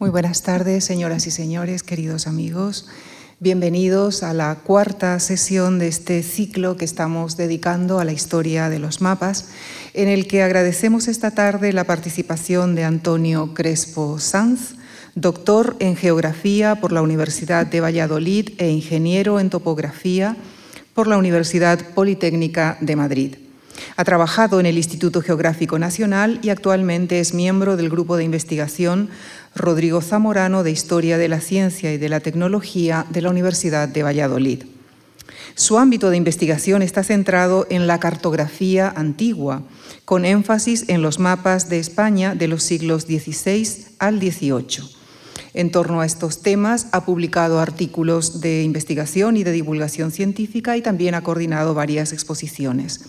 Muy buenas tardes, señoras y señores, queridos amigos. Bienvenidos a la cuarta sesión de este ciclo que estamos dedicando a la historia de los mapas, en el que agradecemos esta tarde la participación de Antonio Crespo Sanz, doctor en Geografía por la Universidad de Valladolid e ingeniero en Topografía por la Universidad Politécnica de Madrid. Ha trabajado en el Instituto Geográfico Nacional y actualmente es miembro del grupo de investigación Rodrigo Zamorano de Historia de la Ciencia y de la Tecnología de la Universidad de Valladolid. Su ámbito de investigación está centrado en la cartografía antigua, con énfasis en los mapas de España de los siglos XVI al XVIII. En torno a estos temas ha publicado artículos de investigación y de divulgación científica y también ha coordinado varias exposiciones.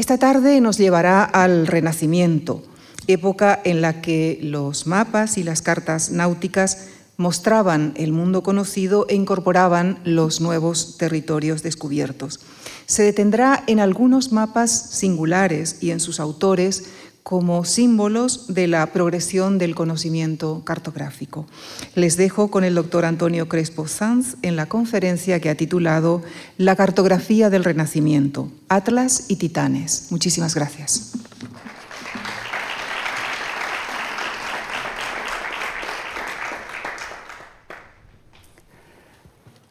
Esta tarde nos llevará al Renacimiento, época en la que los mapas y las cartas náuticas mostraban el mundo conocido e incorporaban los nuevos territorios descubiertos. Se detendrá en algunos mapas singulares y en sus autores como símbolos de la progresión del conocimiento cartográfico. Les dejo con el doctor Antonio Crespo Sanz en la conferencia que ha titulado La cartografía del Renacimiento, Atlas y Titanes. Muchísimas gracias.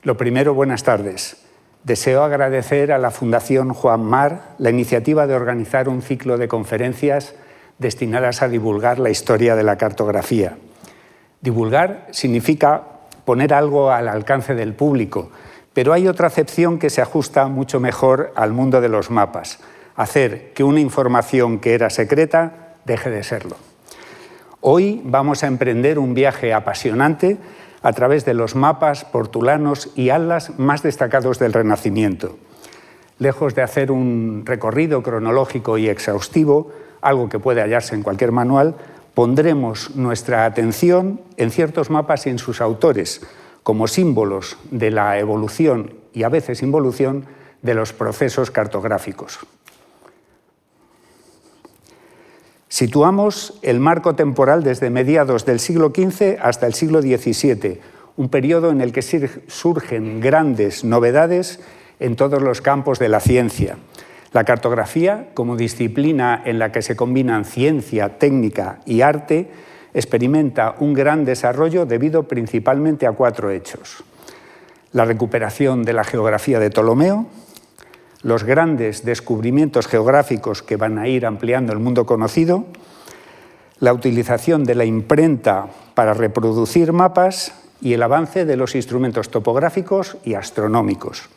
Lo primero, buenas tardes. Deseo agradecer a la Fundación Juan Mar la iniciativa de organizar un ciclo de conferencias destinadas a divulgar la historia de la cartografía. Divulgar significa poner algo al alcance del público, pero hay otra acepción que se ajusta mucho mejor al mundo de los mapas, hacer que una información que era secreta deje de serlo. Hoy vamos a emprender un viaje apasionante a través de los mapas portulanos y atlas más destacados del Renacimiento. Lejos de hacer un recorrido cronológico y exhaustivo, algo que puede hallarse en cualquier manual, pondremos nuestra atención en ciertos mapas y en sus autores, como símbolos de la evolución y a veces involución de los procesos cartográficos. Situamos el marco temporal desde mediados del siglo XV hasta el siglo XVII, un periodo en el que surgen grandes novedades en todos los campos de la ciencia. La cartografía, como disciplina en la que se combinan ciencia, técnica y arte, experimenta un gran desarrollo debido principalmente a cuatro hechos. La recuperación de la geografía de Ptolomeo, los grandes descubrimientos geográficos que van a ir ampliando el mundo conocido, la utilización de la imprenta para reproducir mapas y el avance de los instrumentos topográficos y astronómicos.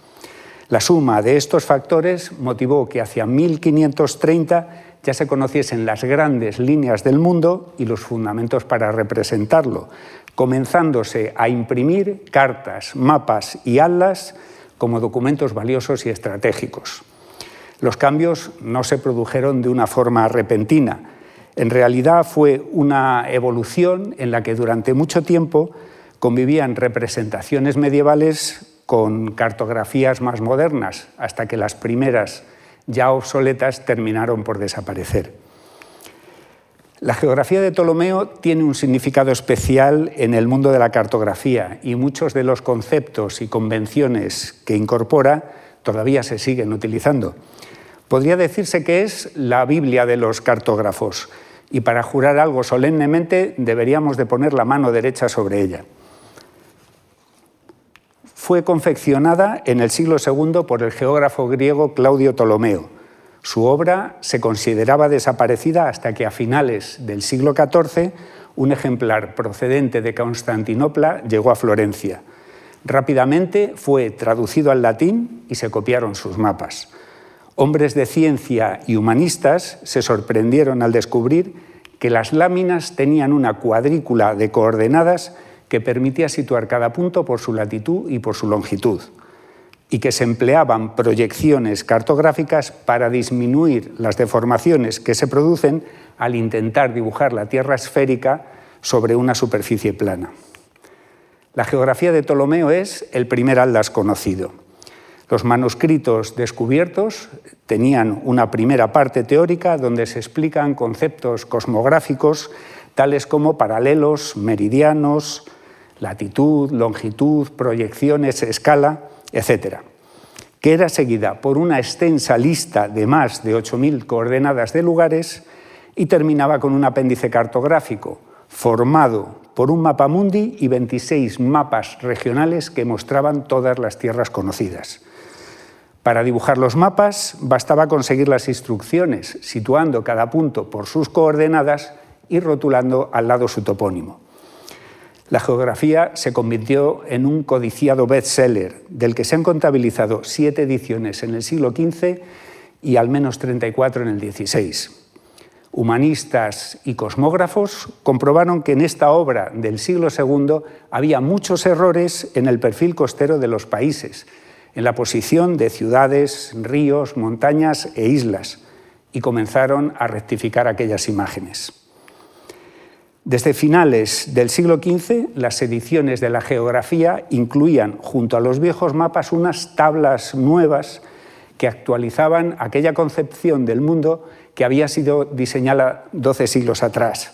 La suma de estos factores motivó que hacia 1530 ya se conociesen las grandes líneas del mundo y los fundamentos para representarlo, comenzándose a imprimir cartas, mapas y atlas como documentos valiosos y estratégicos. Los cambios no se produjeron de una forma repentina. En realidad fue una evolución en la que durante mucho tiempo convivían representaciones medievales con cartografías más modernas, hasta que las primeras, ya obsoletas, terminaron por desaparecer. La geografía de Ptolomeo tiene un significado especial en el mundo de la cartografía y muchos de los conceptos y convenciones que incorpora todavía se siguen utilizando. Podría decirse que es la Biblia de los cartógrafos y para jurar algo solemnemente deberíamos de poner la mano derecha sobre ella. Fue confeccionada en el siglo II por el geógrafo griego Claudio Ptolomeo su obra se consideraba desaparecida hasta que a finales del siglo XIV un ejemplar procedente de Constantinopla llegó a Florencia. Rápidamente fue traducido al latín y se copiaron sus mapas. Hombres de ciencia y humanistas se sorprendieron al descubrir que las láminas tenían una cuadrícula de coordenadas que permitía situar cada punto por su latitud y por su longitud y que se empleaban proyecciones cartográficas para disminuir las deformaciones que se producen al intentar dibujar la Tierra esférica sobre una superficie plana. La geografía de Ptolomeo es el primer atlas conocido. Los manuscritos descubiertos tenían una primera parte teórica donde se explican conceptos cosmográficos tales como paralelos, meridianos, latitud, longitud, proyecciones, escala, etc., que era seguida por una extensa lista de más de 8.000 coordenadas de lugares y terminaba con un apéndice cartográfico formado por un mapa mundi y 26 mapas regionales que mostraban todas las tierras conocidas. Para dibujar los mapas bastaba conseguir las instrucciones, situando cada punto por sus coordenadas y rotulando al lado su topónimo. La geografía se convirtió en un codiciado bestseller, del que se han contabilizado siete ediciones en el siglo XV y al menos 34 en el XVI. Humanistas y cosmógrafos comprobaron que en esta obra del siglo II había muchos errores en el perfil costero de los países, en la posición de ciudades, ríos, montañas e islas, y comenzaron a rectificar aquellas imágenes. Desde finales del siglo XV, las ediciones de la geografía incluían, junto a los viejos mapas, unas tablas nuevas que actualizaban aquella concepción del mundo que había sido diseñada doce siglos atrás.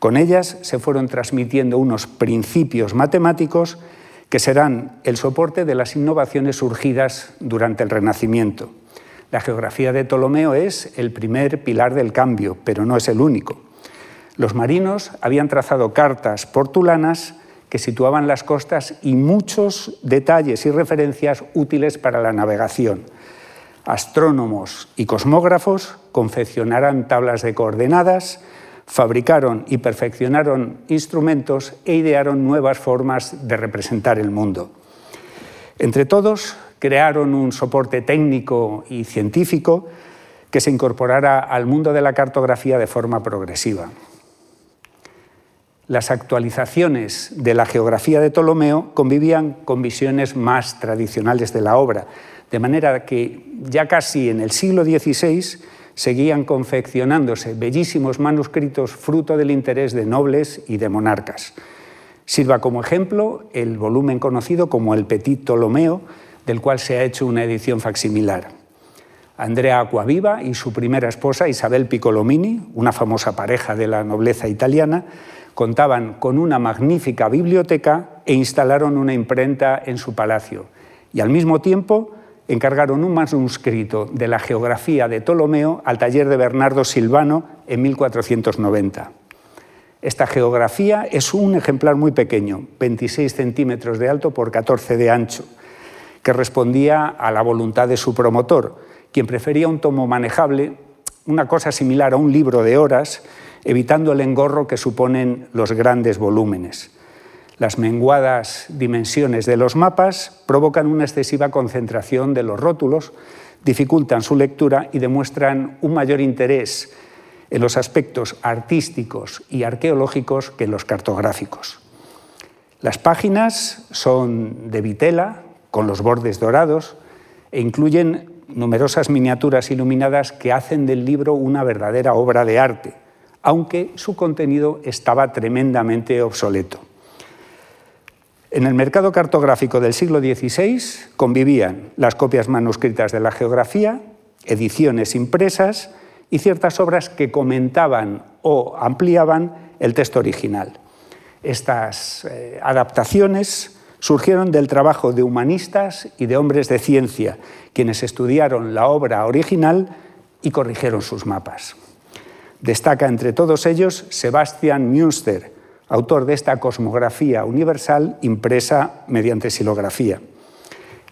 Con ellas se fueron transmitiendo unos principios matemáticos que serán el soporte de las innovaciones surgidas durante el Renacimiento. La geografía de Ptolomeo es el primer pilar del cambio, pero no es el único. Los marinos habían trazado cartas portulanas que situaban las costas y muchos detalles y referencias útiles para la navegación. Astrónomos y cosmógrafos confeccionarán tablas de coordenadas, fabricaron y perfeccionaron instrumentos e idearon nuevas formas de representar el mundo. Entre todos, crearon un soporte técnico y científico que se incorporara al mundo de la cartografía de forma progresiva. Las actualizaciones de la geografía de Ptolomeo convivían con visiones más tradicionales de la obra, de manera que ya casi en el siglo XVI seguían confeccionándose bellísimos manuscritos fruto del interés de nobles y de monarcas. Sirva como ejemplo el volumen conocido como el Petit Ptolomeo, del cual se ha hecho una edición facsimilar. Andrea Acquaviva y su primera esposa Isabel Piccolomini, una famosa pareja de la nobleza italiana, contaban con una magnífica biblioteca e instalaron una imprenta en su palacio. Y al mismo tiempo encargaron un manuscrito de la geografía de Ptolomeo al taller de Bernardo Silvano en 1490. Esta geografía es un ejemplar muy pequeño, 26 centímetros de alto por 14 de ancho, que respondía a la voluntad de su promotor, quien prefería un tomo manejable, una cosa similar a un libro de horas, evitando el engorro que suponen los grandes volúmenes. Las menguadas dimensiones de los mapas provocan una excesiva concentración de los rótulos, dificultan su lectura y demuestran un mayor interés en los aspectos artísticos y arqueológicos que en los cartográficos. Las páginas son de vitela, con los bordes dorados, e incluyen numerosas miniaturas iluminadas que hacen del libro una verdadera obra de arte, aunque su contenido estaba tremendamente obsoleto. En el mercado cartográfico del siglo XVI convivían las copias manuscritas de la geografía, ediciones impresas y ciertas obras que comentaban o ampliaban el texto original. Estas eh, adaptaciones surgieron del trabajo de humanistas y de hombres de ciencia, quienes estudiaron la obra original y corrigieron sus mapas. Destaca entre todos ellos Sebastian Münster, autor de esta cosmografía universal impresa mediante silografía.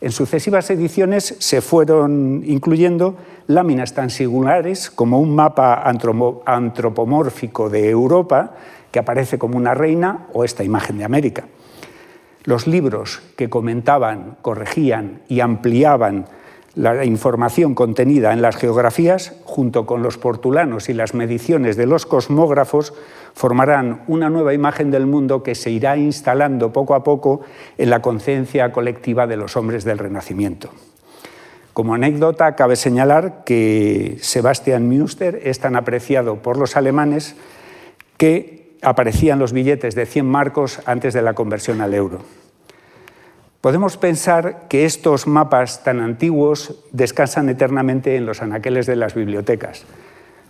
En sucesivas ediciones se fueron incluyendo láminas tan singulares como un mapa antropomórfico de Europa, que aparece como una reina, o esta imagen de América. Los libros que comentaban, corregían y ampliaban la información contenida en las geografías, junto con los portulanos y las mediciones de los cosmógrafos, formarán una nueva imagen del mundo que se irá instalando poco a poco en la conciencia colectiva de los hombres del Renacimiento. Como anécdota, cabe señalar que Sebastian Münster es tan apreciado por los alemanes que aparecían los billetes de 100 marcos antes de la conversión al euro. Podemos pensar que estos mapas tan antiguos descansan eternamente en los anaqueles de las bibliotecas,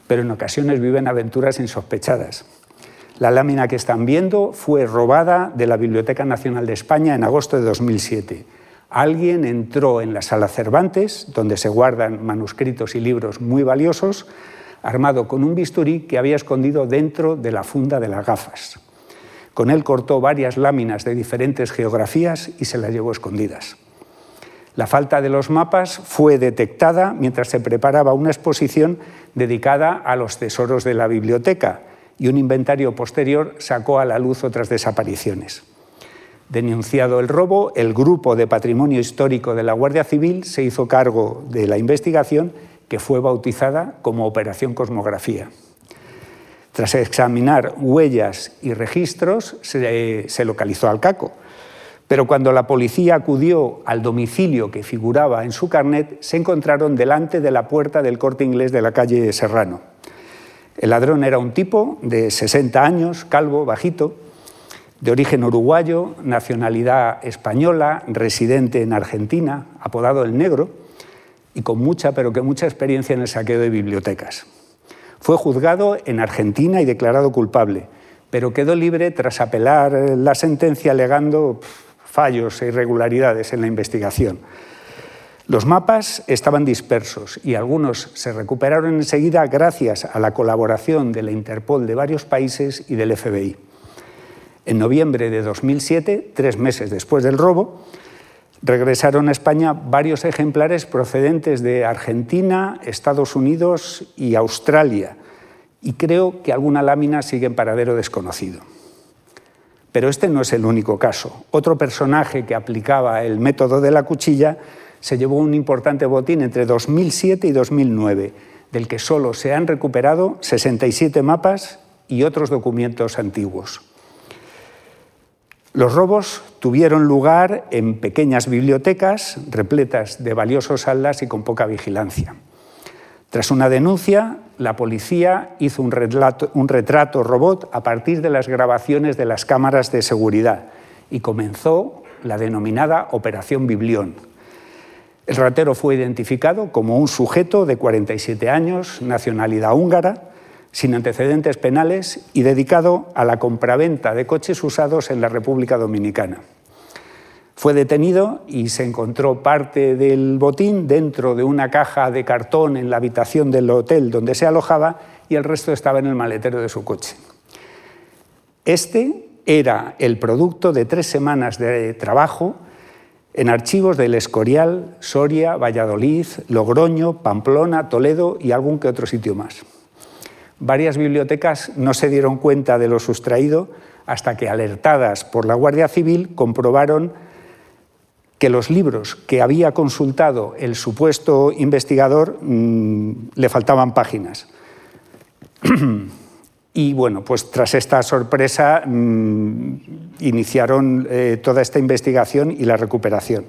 pero en ocasiones viven aventuras insospechadas. La lámina que están viendo fue robada de la Biblioteca Nacional de España en agosto de 2007. Alguien entró en la sala Cervantes, donde se guardan manuscritos y libros muy valiosos, armado con un bisturí que había escondido dentro de la funda de las gafas. Con él cortó varias láminas de diferentes geografías y se las llevó escondidas. La falta de los mapas fue detectada mientras se preparaba una exposición dedicada a los tesoros de la biblioteca y un inventario posterior sacó a la luz otras desapariciones. Denunciado el robo, el Grupo de Patrimonio Histórico de la Guardia Civil se hizo cargo de la investigación que fue bautizada como Operación Cosmografía. Tras examinar huellas y registros, se, localizó al caco pero cuando la policía acudió al domicilio que figuraba en su carnet, se encontraron delante de la puerta del corte inglés de la calle Serrano. El ladrón era un tipo de 60 años, calvo, bajito, de origen uruguayo, nacionalidad española, residente en Argentina, apodado el Negro, y con mucha, pero que mucha experiencia en el saqueo de bibliotecas. Fue juzgado en Argentina y declarado culpable, pero quedó libre tras apelar la sentencia alegando fallos e irregularidades en la investigación. Los mapas estaban dispersos y algunos se recuperaron enseguida gracias a la colaboración de la Interpol de varios países y del FBI. En noviembre de 2007, tres meses después del robo, regresaron a España varios ejemplares procedentes de Argentina, Estados Unidos y Australia, y creo que alguna lámina sigue en paradero desconocido. Pero este no es el único caso. Otro personaje que aplicaba el método de la cuchilla se llevó un importante botín entre 2007 y 2009, del que solo se han recuperado 67 mapas y otros documentos antiguos. Los robos tuvieron lugar en pequeñas bibliotecas repletas de valiosos atlas y con poca vigilancia. Tras una denuncia, la policía hizo un, retrato robot a partir de las grabaciones de las cámaras de seguridad y comenzó la denominada Operación Biblión. El ratero fue identificado como un sujeto de 47 años, nacionalidad húngara, sin antecedentes penales y dedicado a la compraventa de coches usados en la República Dominicana. Fue detenido y se encontró parte del botín dentro de una caja de cartón en la habitación del hotel donde se alojaba y el resto estaba en el maletero de su coche. Este era el producto de tres semanas de trabajo en archivos del Escorial, Soria, Valladolid, Logroño, Pamplona, Toledo y algún que otro sitio más. Varias bibliotecas no se dieron cuenta de lo sustraído hasta que, alertadas por la Guardia Civil, comprobaron que los libros que había consultado el supuesto investigador mm, le faltaban páginas. y bueno, pues tras esta sorpresa mm, iniciaron eh, toda esta investigación y la recuperación.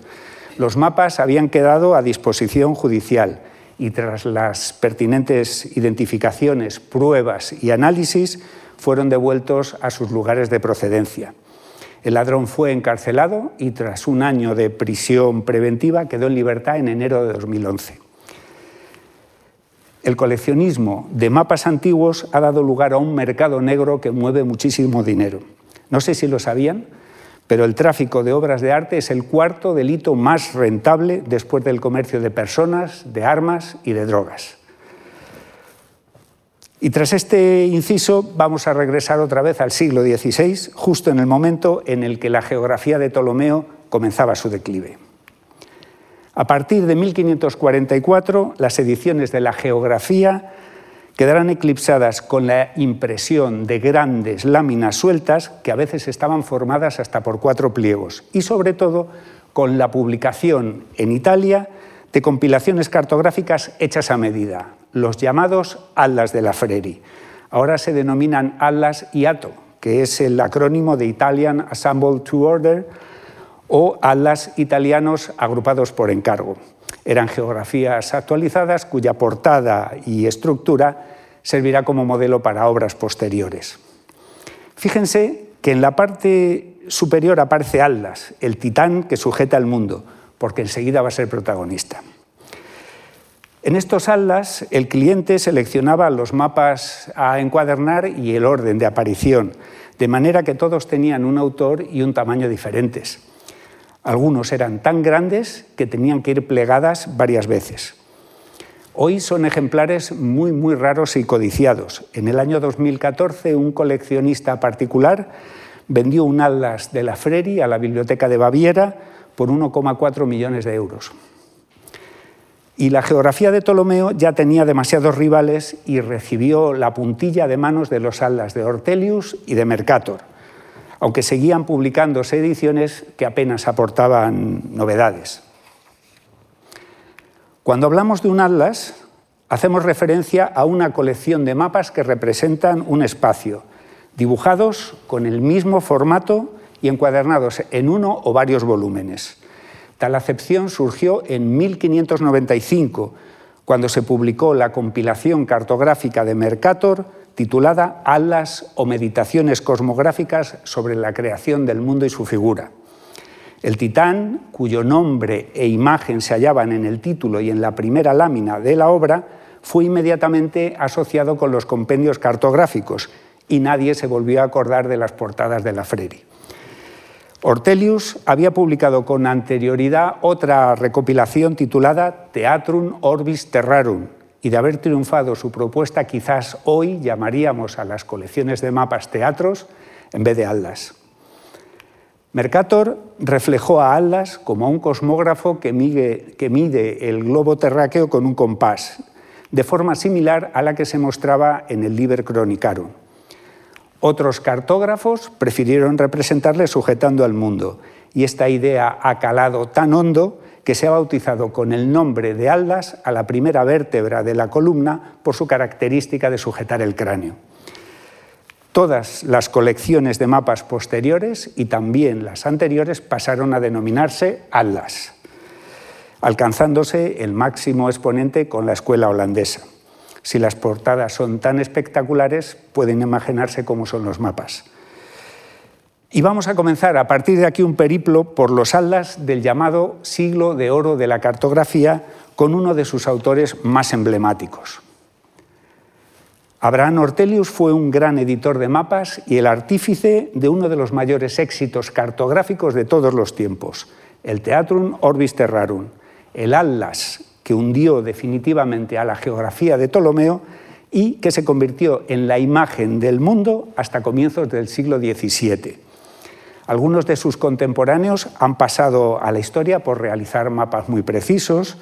Los mapas habían quedado a disposición judicial y tras las pertinentes identificaciones, pruebas y análisis fueron devueltos a sus lugares de procedencia. El ladrón fue encarcelado y tras un año de prisión preventiva quedó en libertad en enero de 2011. El coleccionismo de mapas antiguos ha dado lugar a un mercado negro que mueve muchísimo dinero. No sé si lo sabían, pero el tráfico de obras de arte es el cuarto delito más rentable después del comercio de personas, de armas y de drogas. Y tras este inciso vamos a regresar otra vez al siglo XVI, justo en el momento en el que la geografía de Ptolomeo comenzaba su declive. A partir de 1544, las ediciones de la geografía quedarán eclipsadas con la impresión de grandes láminas sueltas que a veces estaban formadas hasta por cuatro pliegos y sobre todo con la publicación en Italia de compilaciones cartográficas hechas a medida, los llamados Atlas de la Freri. Ahora se denominan Atlas IATO, que es el acrónimo de Italian Assembled to Order, o Atlas italianos agrupados por encargo. Eran geografías actualizadas cuya portada y estructura servirá como modelo para obras posteriores. Fíjense que en la parte superior aparece Atlas, el titán que sujeta al mundo, porque enseguida va a ser protagonista. En estos atlas, el cliente seleccionaba los mapas a encuadernar y el orden de aparición, de manera que todos tenían un autor y un tamaño diferentes. Algunos eran tan grandes que tenían que ir plegadas varias veces. Hoy son ejemplares muy, muy raros y codiciados. En el año 2014, un coleccionista particular vendió un atlas de la Freri a la Biblioteca de Baviera por 1,4 millones de euros. Y la geografía de Ptolomeo ya tenía demasiados rivales y recibió la puntilla de manos de los atlas de Ortelius y de Mercator, aunque seguían publicándose ediciones que apenas aportaban novedades. Cuando hablamos de un atlas, hacemos referencia a una colección de mapas que representan un espacio, dibujados con el mismo formato y encuadernados en uno o varios volúmenes. Tal acepción surgió en 1595, cuando se publicó la compilación cartográfica de Mercator titulada Alas o Meditaciones Cosmográficas sobre la creación del mundo y su figura. El titán, cuyo nombre e imagen se hallaban en el título y en la primera lámina de la obra, fue inmediatamente asociado con los compendios cartográficos y nadie se volvió a acordar de las portadas de la Freri. Ortelius había publicado con anterioridad otra recopilación titulada Teatrum Orbis Terrarum, y de haber triunfado su propuesta, quizás hoy llamaríamos a las colecciones de mapas teatros en vez de Atlas. Mercator reflejó a Atlas como a un cosmógrafo que mide, el globo terráqueo con un compás, de forma similar a la que se mostraba en el Liber Chronicarum. Otros cartógrafos prefirieron representarle sujetando al mundo, y esta idea ha calado tan hondo que se ha bautizado con el nombre de Aldas a la primera vértebra de la columna por su característica de sujetar el cráneo. Todas las colecciones de mapas posteriores y también las anteriores pasaron a denominarse Atlas, alcanzándose el máximo exponente con la escuela holandesa. Si las portadas son tan espectaculares, pueden imaginarse cómo son los mapas. Y vamos a comenzar a partir de aquí un periplo por los atlas del llamado siglo de oro de la cartografía con uno de sus autores más emblemáticos. Abraham Ortelius fue un gran editor de mapas y el artífice de uno de los mayores éxitos cartográficos de todos los tiempos, el Teatrum Orbis Terrarum, el Atlas que hundió definitivamente a la geografía de Ptolomeo y que se convirtió en la imagen del mundo hasta comienzos del siglo XVII. Algunos de sus contemporáneos han pasado a la historia por realizar mapas muy precisos,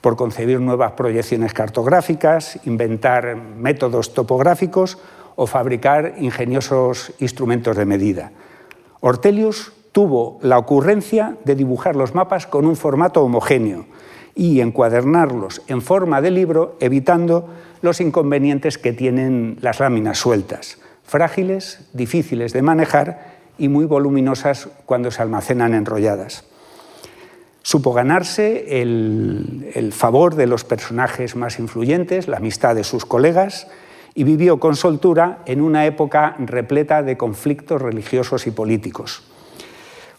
por concebir nuevas proyecciones cartográficas, inventar métodos topográficos o fabricar ingeniosos instrumentos de medida. Ortelius tuvo la ocurrencia de dibujar los mapas con un formato homogéneo, y encuadernarlos en forma de libro, evitando los inconvenientes que tienen las láminas sueltas, frágiles, difíciles de manejar y muy voluminosas cuando se almacenan enrolladas. Supo ganarse el, el favor de los personajes más influyentes, la amistad de sus colegas, y vivió con soltura en una época repleta de conflictos religiosos y políticos.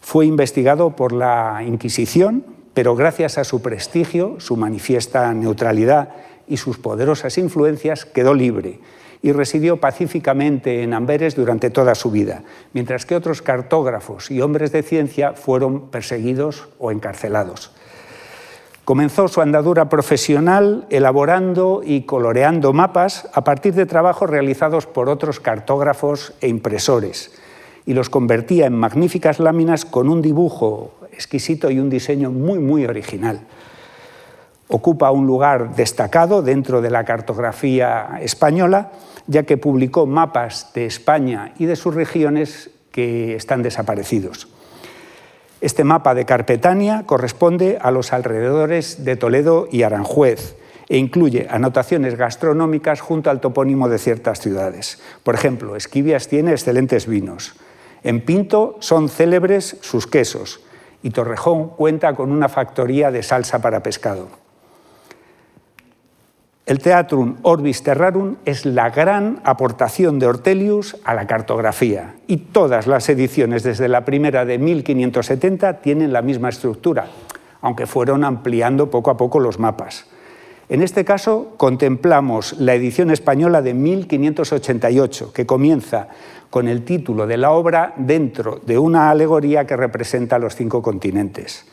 Fue investigado por la Inquisición, pero gracias a su prestigio, su manifiesta neutralidad y sus poderosas influencias, quedó libre y residió pacíficamente en Amberes durante toda su vida, mientras que otros cartógrafos y hombres de ciencia fueron perseguidos o encarcelados. Comenzó su andadura profesional elaborando y coloreando mapas a partir de trabajos realizados por otros cartógrafos e impresores, y los convertía en magníficas láminas con un dibujo exquisito y un diseño muy, muy original. Ocupa un lugar destacado dentro de la cartografía española, ya que publicó mapas de España y de sus regiones que están desaparecidos. Este mapa de Carpetania corresponde a los alrededores de Toledo y Aranjuez e incluye anotaciones gastronómicas junto al topónimo de ciertas ciudades. Por ejemplo, Esquivias tiene excelentes vinos. En Pinto son célebres sus quesos y Torrejón cuenta con una factoría de salsa para pescado. El Teatrum Orbis Terrarum es la gran aportación de Ortelius a la cartografía y todas las ediciones desde la primera de 1570 tienen la misma estructura, aunque fueron ampliando poco a poco los mapas. En este caso contemplamos la edición española de 1588, que comienza con el título de la obra dentro de una alegoría que representa los cinco continentes.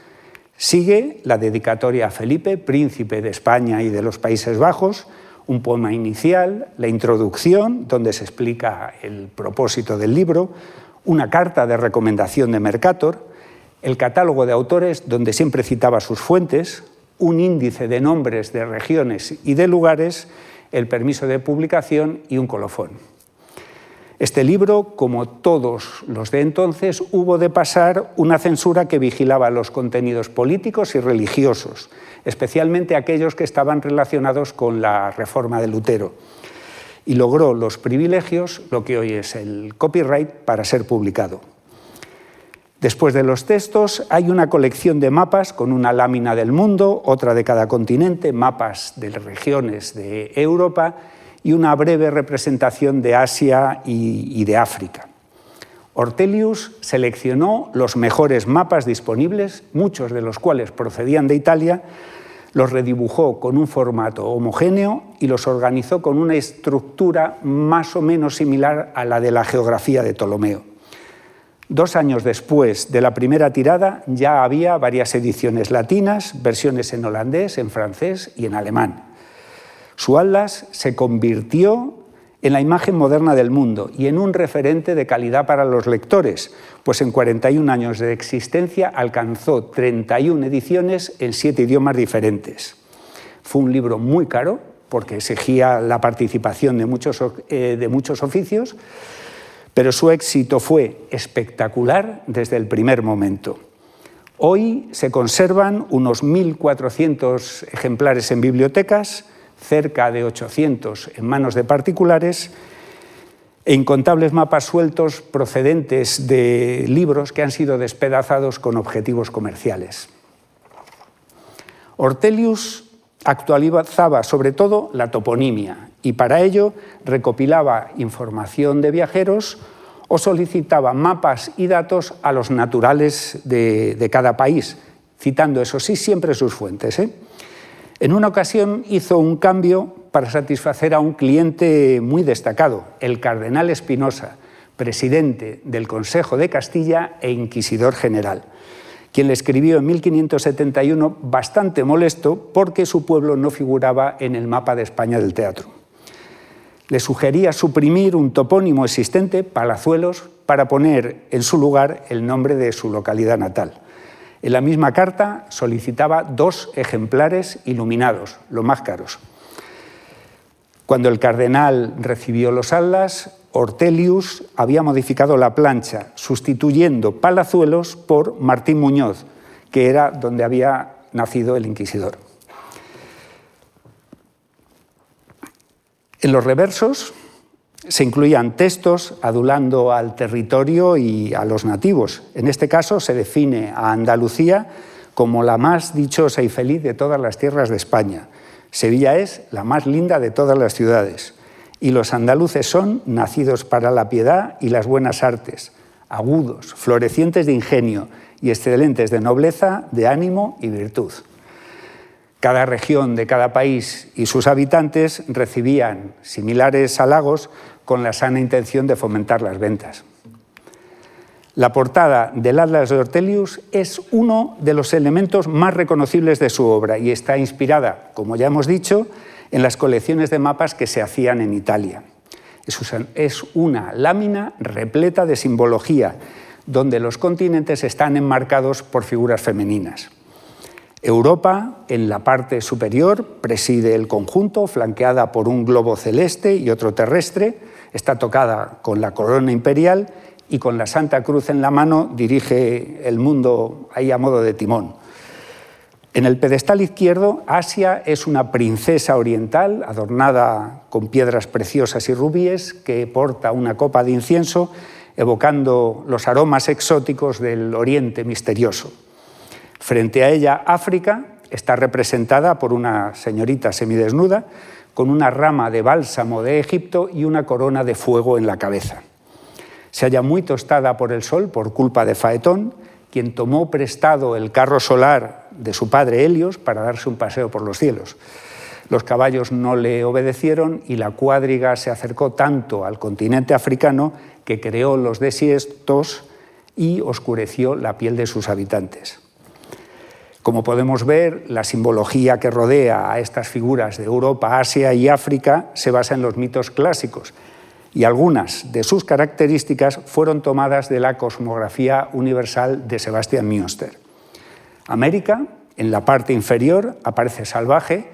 Sigue la dedicatoria a Felipe, príncipe de España y de los Países Bajos, un poema inicial, la introducción, donde se explica el propósito del libro, una carta de recomendación de Mercator, el catálogo de autores, donde siempre citaba sus fuentes, un índice de nombres de regiones y de lugares, el permiso de publicación y un colofón. Este libro, como todos los de entonces, hubo de pasar una censura que vigilaba los contenidos políticos y religiosos, especialmente aquellos que estaban relacionados con la reforma de Lutero, y logró los privilegios, lo que hoy es el copyright, para ser publicado. Después de los textos hay una colección de mapas con una lámina del mundo, otra de cada continente, mapas de regiones de Europa y una breve representación de Asia y, de África. Ortelius seleccionó los mejores mapas disponibles, muchos de los cuales procedían de Italia, los redibujó con un formato homogéneo y los organizó con una estructura más o menos similar a la de la geografía de Ptolomeo. Dos años después de la primera tirada ya había varias ediciones latinas, versiones en holandés, en francés y en alemán. Su atlas se convirtió en la imagen moderna del mundo y en un referente de calidad para los lectores, pues en 41 años de existencia alcanzó 31 ediciones en siete idiomas diferentes. Fue un libro muy caro porque exigía la participación de muchos, eh, de muchos oficios pero su éxito fue espectacular desde el primer momento. Hoy se conservan unos 1.400 ejemplares en bibliotecas, cerca de 800 en manos de particulares e incontables mapas sueltos procedentes de libros que han sido despedazados con objetivos comerciales. Ortelius actualizaba sobre todo la toponimia y para ello recopilaba información de viajeros o solicitaba mapas y datos a los naturales de, cada país, citando, eso sí, siempre sus fuentes. ¿eh? En una ocasión hizo un cambio para satisfacer a un cliente muy destacado, el cardenal Espinosa, presidente del Consejo de Castilla e inquisidor general, quien le escribió en 1571 bastante molesto porque su pueblo no figuraba en el mapa de España del teatro le sugería suprimir un topónimo existente, Palazuelos, para poner en su lugar el nombre de su localidad natal. En la misma carta solicitaba dos ejemplares iluminados, los más caros. Cuando el cardenal recibió los atlas, Ortelius había modificado la plancha, sustituyendo Palazuelos por Martín Muñoz, que era donde había nacido el inquisidor. En los reversos se incluían textos adulando al territorio y a los nativos. En este caso se define a Andalucía como la más dichosa y feliz de todas las tierras de España. Sevilla es la más linda de todas las ciudades. Y los andaluces son nacidos para la piedad y las buenas artes, agudos, florecientes de ingenio y excelentes de nobleza, de ánimo y virtud. Cada región de cada país y sus habitantes recibían similares halagos con la sana intención de fomentar las ventas. La portada del Atlas de Ortelius es uno de los elementos más reconocibles de su obra y está inspirada, como ya hemos dicho, en las colecciones de mapas que se hacían en Italia. Es una lámina repleta de simbología, donde los continentes están enmarcados por figuras femeninas. Europa, en la parte superior, preside el conjunto, flanqueada por un globo celeste y otro terrestre. Está tocada con la corona imperial y con la Santa Cruz en la mano dirige el mundo ahí a modo de timón. En el pedestal izquierdo, Asia es una princesa oriental adornada con piedras preciosas y rubíes que porta una copa de incienso evocando los aromas exóticos del oriente misterioso. Frente a ella, África está representada por una señorita semidesnuda con una rama de bálsamo de Egipto y una corona de fuego en la cabeza. Se halla muy tostada por el sol por culpa de Faetón, quien tomó prestado el carro solar de su padre Helios para darse un paseo por los cielos. Los caballos no le obedecieron y la cuadriga se acercó tanto al continente africano que creó los desiertos y oscureció la piel de sus habitantes. Como podemos ver, la simbología que rodea a estas figuras de Europa, Asia y África se basa en los mitos clásicos y algunas de sus características fueron tomadas de la cosmografía universal de Sebastian Münster. América, en la parte inferior, aparece salvaje,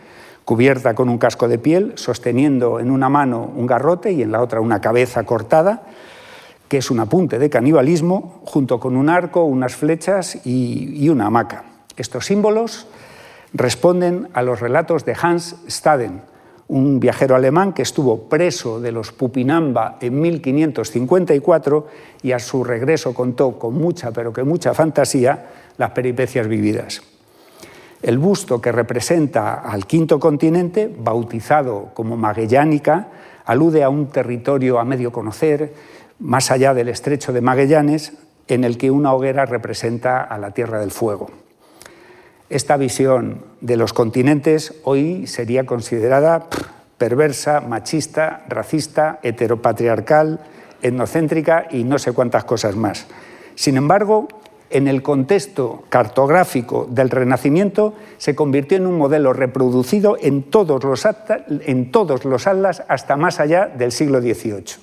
cubierta con un casco de piel, sosteniendo en una mano un garrote y en la otra una cabeza cortada, que es un apunte de canibalismo, junto con un arco, unas flechas y, una hamaca. Estos símbolos responden a los relatos de Hans Staden, un viajero alemán que estuvo preso de los Pupinamba en 1554 y a su regreso contó con mucha, pero que mucha fantasía, las peripecias vividas. El busto que representa al quinto continente, bautizado como Magellánica, alude a un territorio a medio conocer, más allá del estrecho de Magallanes, en el que una hoguera representa a la Tierra del Fuego. Esta visión de los continentes hoy sería considerada perversa, machista, racista, heteropatriarcal, etnocéntrica y no sé cuántas cosas más. Sin embargo, en el contexto cartográfico del Renacimiento se convirtió en un modelo reproducido en todos los, en todos los atlas hasta más allá del siglo XVIII.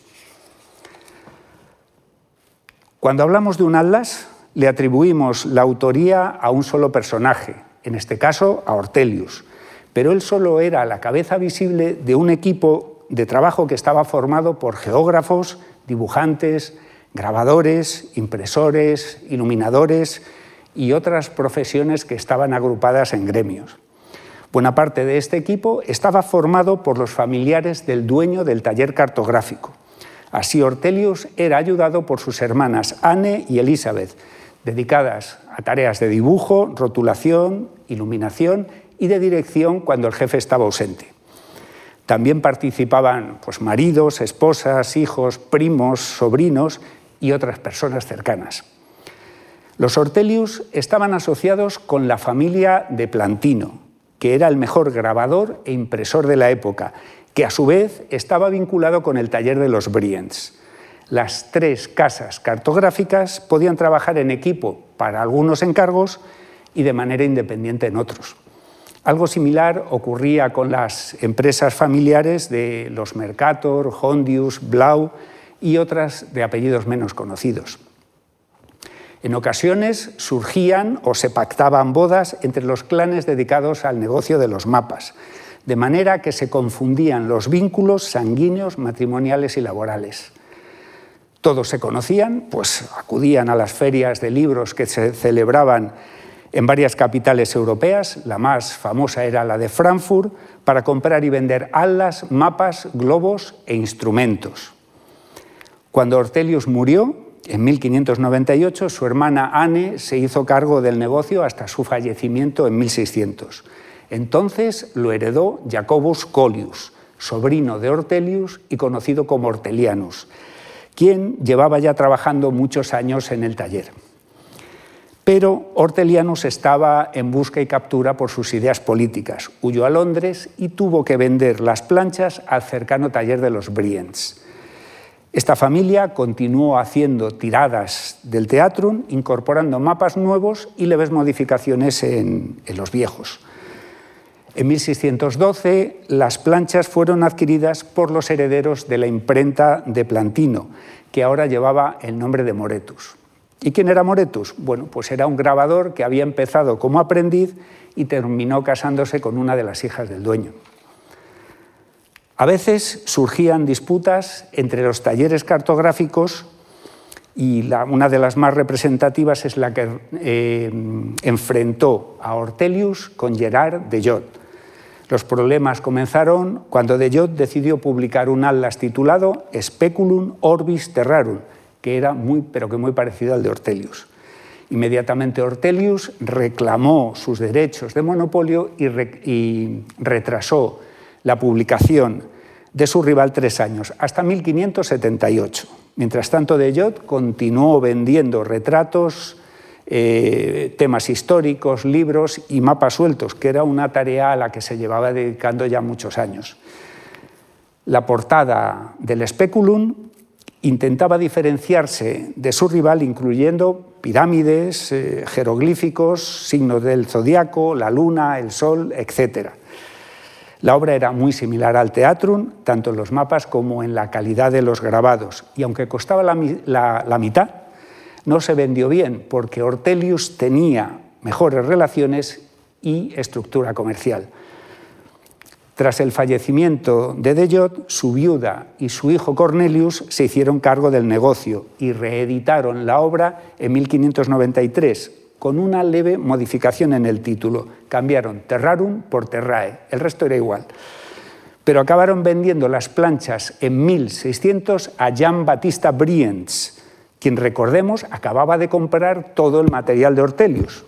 Cuando hablamos de un atlas, le atribuimos la autoría a un solo personaje, en este caso a Ortelius, pero él solo era la cabeza visible de un equipo de trabajo que estaba formado por geógrafos, dibujantes, grabadores, impresores, iluminadores y otras profesiones que estaban agrupadas en gremios. Buena parte de este equipo estaba formado por los familiares del dueño del taller cartográfico. Así Ortelius era ayudado por sus hermanas Anne y Elizabeth, dedicadas a tareas de dibujo, rotulación, iluminación y de dirección cuando el jefe estaba ausente. También participaban pues, maridos, esposas, hijos, primos, sobrinos y otras personas cercanas. Los Ortelius estaban asociados con la familia de Plantino, que era el mejor grabador e impresor de la época que a su vez estaba vinculado con el taller de los Briens. Las tres casas cartográficas podían trabajar en equipo para algunos encargos y de manera independiente en otros. Algo similar ocurría con las empresas familiares de los Mercator, Hondius, Blau y otras de apellidos menos conocidos. En ocasiones surgían o se pactaban bodas entre los clanes dedicados al negocio de los mapas, de manera que se confundían los vínculos sanguíneos, matrimoniales y laborales. Todos se conocían, pues acudían a las ferias de libros que se celebraban en varias capitales europeas, la más famosa era la de Frankfurt, para comprar y vender alas, mapas, globos e instrumentos. Cuando Ortelius murió, en 1598, su hermana Anne se hizo cargo del negocio hasta su fallecimiento en 1600. Entonces lo heredó Jacobus Collius, sobrino de Ortelius y conocido como Ortelianus, quien llevaba ya trabajando muchos años en el taller. Pero Ortelianus estaba en busca y captura por sus ideas políticas. Huyó a Londres y tuvo que vender las planchas al cercano taller de los Briens. Esta familia continuó haciendo tiradas del teatro, incorporando mapas nuevos y leves modificaciones en los viejos. En 1612 las planchas fueron adquiridas por los herederos de la imprenta de Plantino, que ahora llevaba el nombre de Moretus. ¿Y quién era Moretus? Bueno, pues era un grabador que había empezado como aprendiz y terminó casándose con una de las hijas del dueño. A veces surgían disputas entre los talleres cartográficos y una de las más representativas es la que eh, enfrentó a Ortelius con Gerard de Jot. Los problemas comenzaron cuando De Jot decidió publicar un atlas titulado Speculum Orbis Terrarum, que era muy, pero que muy parecido al de Ortelius. Inmediatamente Ortelius reclamó sus derechos de monopolio y, y retrasó la publicación de su rival tres años, hasta 1578. Mientras tanto, De Jot continuó vendiendo retratos eh, temas históricos, libros y mapas sueltos, que era una tarea a la que se llevaba dedicando ya muchos años. La portada del Speculum intentaba diferenciarse de su rival incluyendo pirámides, eh, jeroglíficos, signos del zodiaco, la luna, el sol, etc. La obra era muy similar al Teatrum, tanto en los mapas como en la calidad de los grabados, y aunque costaba la mitad, no se vendió bien porque Ortelius tenía mejores relaciones y estructura comercial. Tras el fallecimiento de Dejot, su viuda y su hijo Cornelius se hicieron cargo del negocio y reeditaron la obra en 1593 con una leve modificación en el título. Cambiaron Terrarum por Terrae, el resto era igual. Pero acabaron vendiendo las planchas en 1600 a Jean Baptista Briens, quien recordemos acababa de comprar todo el material de Ortelius.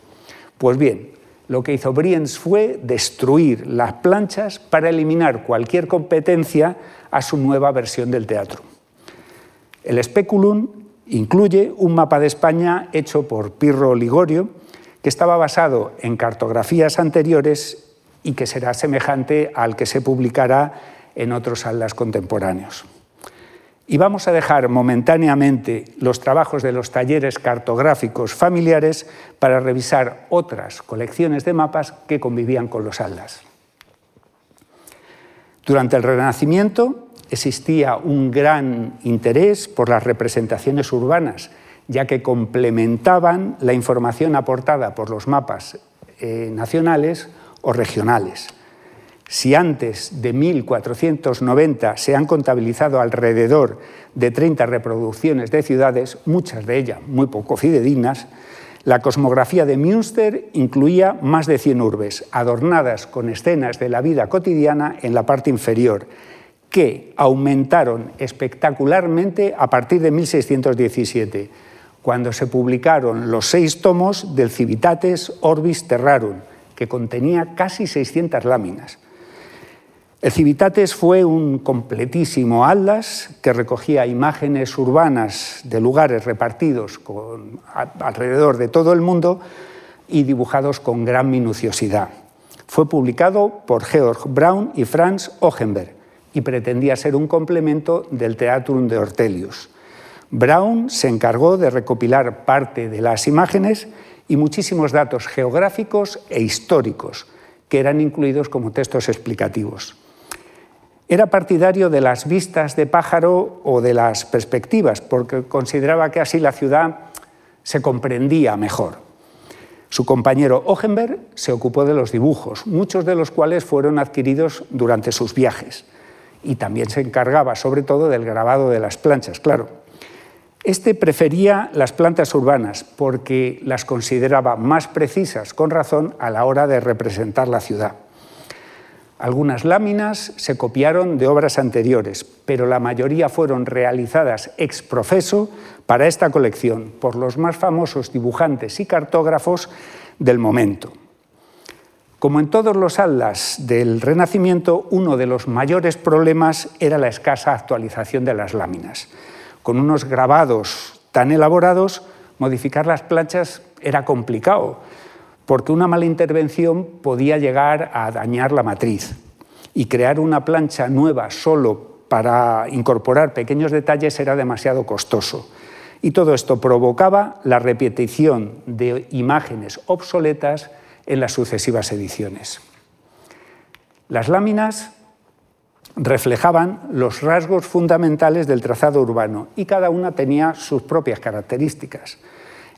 Pues bien, lo que hizo Briens fue destruir las planchas para eliminar cualquier competencia a su nueva versión del teatro. El Speculum incluye un mapa de España hecho por Pirro Ligorio, que estaba basado en cartografías anteriores y que será semejante al que se publicará en otros atlas contemporáneos. Y vamos a dejar momentáneamente los trabajos de los talleres cartográficos familiares para revisar otras colecciones de mapas que convivían con los aldas. Durante el Renacimiento existía un gran interés por las representaciones urbanas, ya que complementaban la información aportada por los mapas eh, nacionales o regionales. Si antes de 1490 se han contabilizado alrededor de 30 reproducciones de ciudades, muchas de ellas muy poco fidedignas, la cosmografía de Münster incluía más de 100 urbes, adornadas con escenas de la vida cotidiana en la parte inferior, que aumentaron espectacularmente a partir de 1617, cuando se publicaron los seis tomos del Civitates Orbis Terrarum, que contenía casi 600 láminas. El Civitates fue un completísimo atlas que recogía imágenes urbanas de lugares repartidos alrededor de todo el mundo y dibujados con gran minuciosidad. Fue publicado por Georg Braun y Franz Ochenberg y pretendía ser un complemento del Teatrum de Ortelius. Braun se encargó de recopilar parte de las imágenes y muchísimos datos geográficos e históricos que eran incluidos como textos explicativos. Era partidario de las vistas de pájaro o de las perspectivas, porque consideraba que así la ciudad se comprendía mejor. Su compañero Ochenberg se ocupó de los dibujos, muchos de los cuales fueron adquiridos durante sus viajes, y también se encargaba sobre todo del grabado de las planchas, claro. Este prefería las plantas urbanas porque las consideraba más precisas, con razón, a la hora de representar la ciudad. Algunas láminas se copiaron de obras anteriores, pero la mayoría fueron realizadas ex profeso para esta colección por los más famosos dibujantes y cartógrafos del momento. Como en todos los atlas del Renacimiento, uno de los mayores problemas era la escasa actualización de las láminas. Con unos grabados tan elaborados, modificar las planchas era complicado porque una mala intervención podía llegar a dañar la matriz y crear una plancha nueva solo para incorporar pequeños detalles era demasiado costoso. Y todo esto provocaba la repetición de imágenes obsoletas en las sucesivas ediciones. Las láminas reflejaban los rasgos fundamentales del trazado urbano y cada una tenía sus propias características.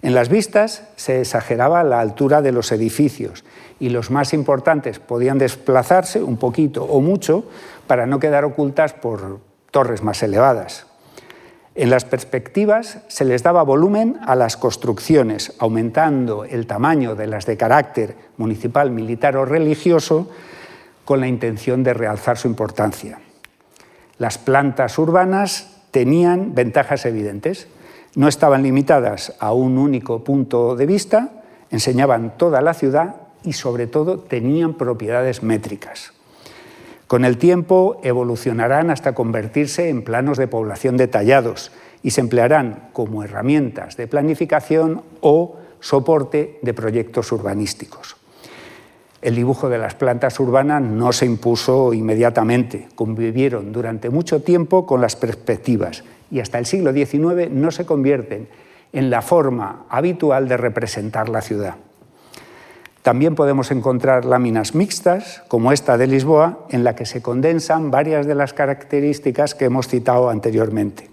En las vistas se exageraba la altura de los edificios y los más importantes podían desplazarse un poquito o mucho para no quedar ocultas por torres más elevadas. En las perspectivas se les daba volumen a las construcciones, aumentando el tamaño de las de carácter municipal, militar o religioso, con la intención de realzar su importancia. Las plantas urbanas tenían ventajas evidentes no estaban limitadas a un único punto de vista, enseñaban toda la ciudad y sobre todo tenían propiedades métricas. Con el tiempo evolucionarán hasta convertirse en planos de población detallados y se emplearán como herramientas de planificación o soporte de proyectos urbanísticos. El dibujo de las plantas urbanas no se impuso inmediatamente, convivieron durante mucho tiempo con las perspectivas y hasta el siglo XIX no se convierten en la forma habitual de representar la ciudad. También podemos encontrar láminas mixtas, como esta de Lisboa, en la que se condensan varias de las características que hemos citado anteriormente.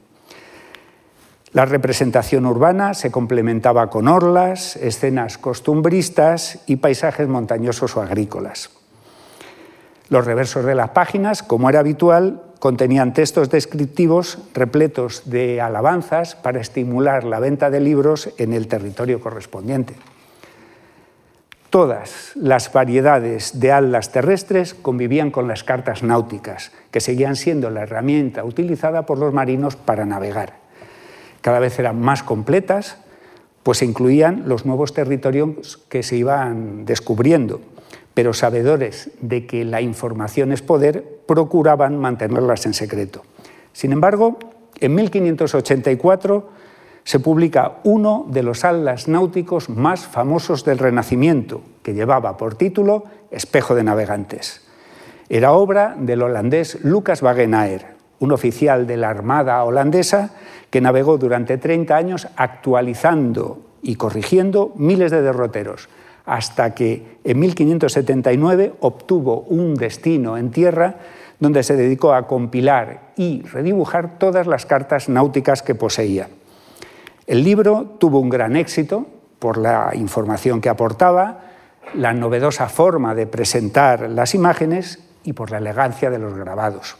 La representación urbana se complementaba con orlas, escenas costumbristas y paisajes montañosos o agrícolas. Los reversos de las páginas, como era habitual, contenían textos descriptivos repletos de alabanzas para estimular la venta de libros en el territorio correspondiente. Todas las variedades de alas terrestres convivían con las cartas náuticas, que seguían siendo la herramienta utilizada por los marinos para navegar. Cada vez eran más completas, pues incluían los nuevos territorios que se iban descubriendo, pero sabedores de que la información es poder, procuraban mantenerlas en secreto. Sin embargo, en 1584 se publica uno de los atlas náuticos más famosos del Renacimiento, que llevaba por título Espejo de Navegantes. Era obra del holandés Lucas Wagenaer, un oficial de la Armada holandesa que navegó durante 30 años actualizando y corrigiendo miles de derroteros, hasta que en 1579 obtuvo un destino en tierra donde se dedicó a compilar y redibujar todas las cartas náuticas que poseía. El libro tuvo un gran éxito por la información que aportaba, la novedosa forma de presentar las imágenes y por la elegancia de los grabados.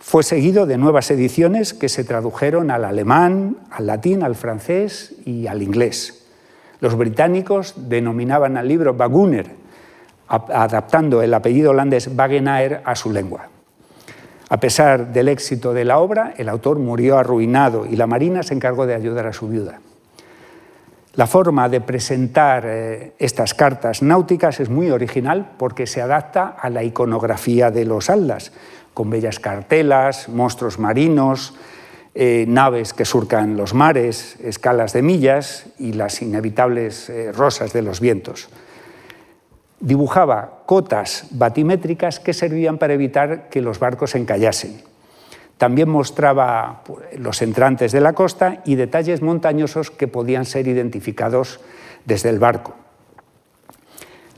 Fue seguido de nuevas ediciones que se tradujeron al alemán, al latín, al francés y al inglés. Los británicos denominaban al libro Waguner, adaptando el apellido holandés Wagenaer a su lengua. A pesar del éxito de la obra, el autor murió arruinado y la Marina se encargó de ayudar a su viuda. La forma de presentar eh, estas cartas náuticas es muy original porque se adapta a la iconografía de los aldas, con bellas cartelas, monstruos marinos, eh, naves que surcan los mares, escalas de millas y las inevitables eh, rosas de los vientos dibujaba cotas batimétricas que servían para evitar que los barcos se encallasen. También mostraba pues, los entrantes de la costa y detalles montañosos que podían ser identificados desde el barco.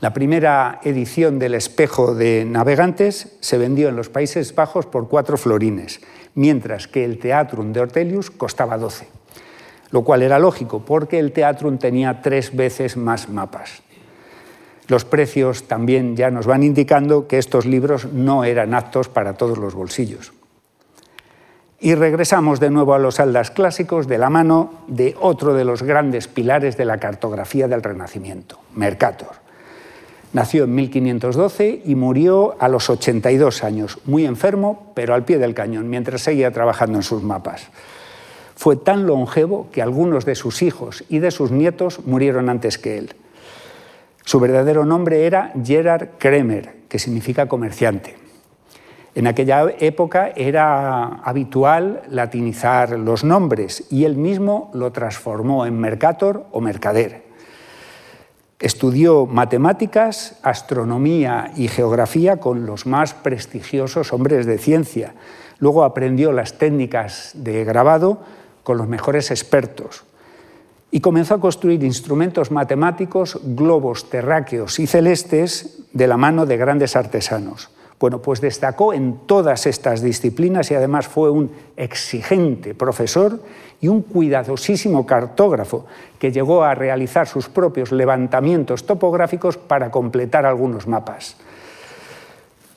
La primera edición del espejo de navegantes se vendió en los Países Bajos por cuatro florines, mientras que el Teatrum de Ortelius costaba doce, lo cual era lógico porque el Teatrum tenía tres veces más mapas. Los precios también ya nos van indicando que estos libros no eran aptos para todos los bolsillos. Y regresamos de nuevo a los aldas clásicos de la mano de otro de los grandes pilares de la cartografía del Renacimiento, Mercator. Nació en 1512 y murió a los 82 años, muy enfermo, pero al pie del cañón, mientras seguía trabajando en sus mapas. Fue tan longevo que algunos de sus hijos y de sus nietos murieron antes que él. Su verdadero nombre era Gerard Kremer, que significa comerciante. En aquella época era habitual latinizar los nombres y él mismo lo transformó en Mercator o Mercader. Estudió matemáticas, astronomía y geografía con los más prestigiosos hombres de ciencia. Luego aprendió las técnicas de grabado con los mejores expertos y comenzó a construir instrumentos matemáticos, globos terráqueos y celestes de la mano de grandes artesanos. Bueno, pues destacó en todas estas disciplinas y además fue un exigente profesor y un cuidadosísimo cartógrafo que llegó a realizar sus propios levantamientos topográficos para completar algunos mapas.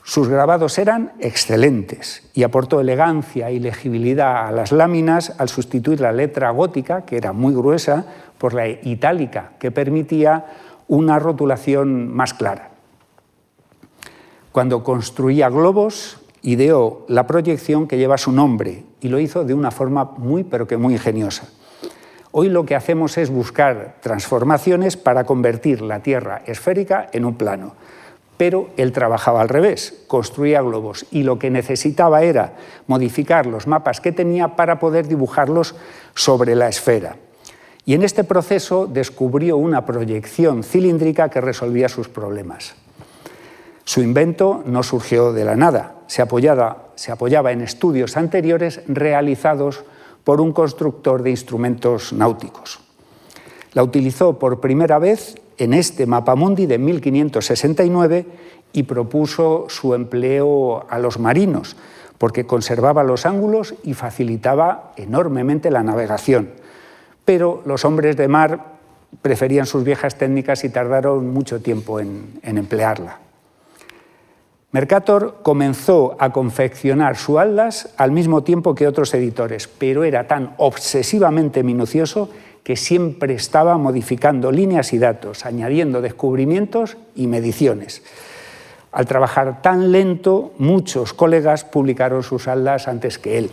Sus grabados eran excelentes y aportó elegancia y legibilidad a las láminas al sustituir la letra gótica, que era muy gruesa, por la itálica, que permitía una rotulación más clara. Cuando construía globos, ideó la proyección que lleva su nombre y lo hizo de una forma muy, pero que muy ingeniosa. Hoy lo que hacemos es buscar transformaciones para convertir la Tierra esférica en un plano pero él trabajaba al revés, construía globos y lo que necesitaba era modificar los mapas que tenía para poder dibujarlos sobre la esfera. Y en este proceso descubrió una proyección cilíndrica que resolvía sus problemas. Su invento no surgió de la nada, se apoyaba, en estudios anteriores realizados por un constructor de instrumentos náuticos. La utilizó por primera vez en este mapamundi de 1569 y propuso su empleo a los marinos, porque conservaba los ángulos y facilitaba enormemente la navegación. Pero los hombres de mar preferían sus viejas técnicas y tardaron mucho tiempo en emplearla. Mercator comenzó a confeccionar su atlas al mismo tiempo que otros editores, pero era tan obsesivamente minucioso que siempre estaba modificando líneas y datos, añadiendo descubrimientos y mediciones. Al trabajar tan lento, muchos colegas publicaron sus atlas antes que él.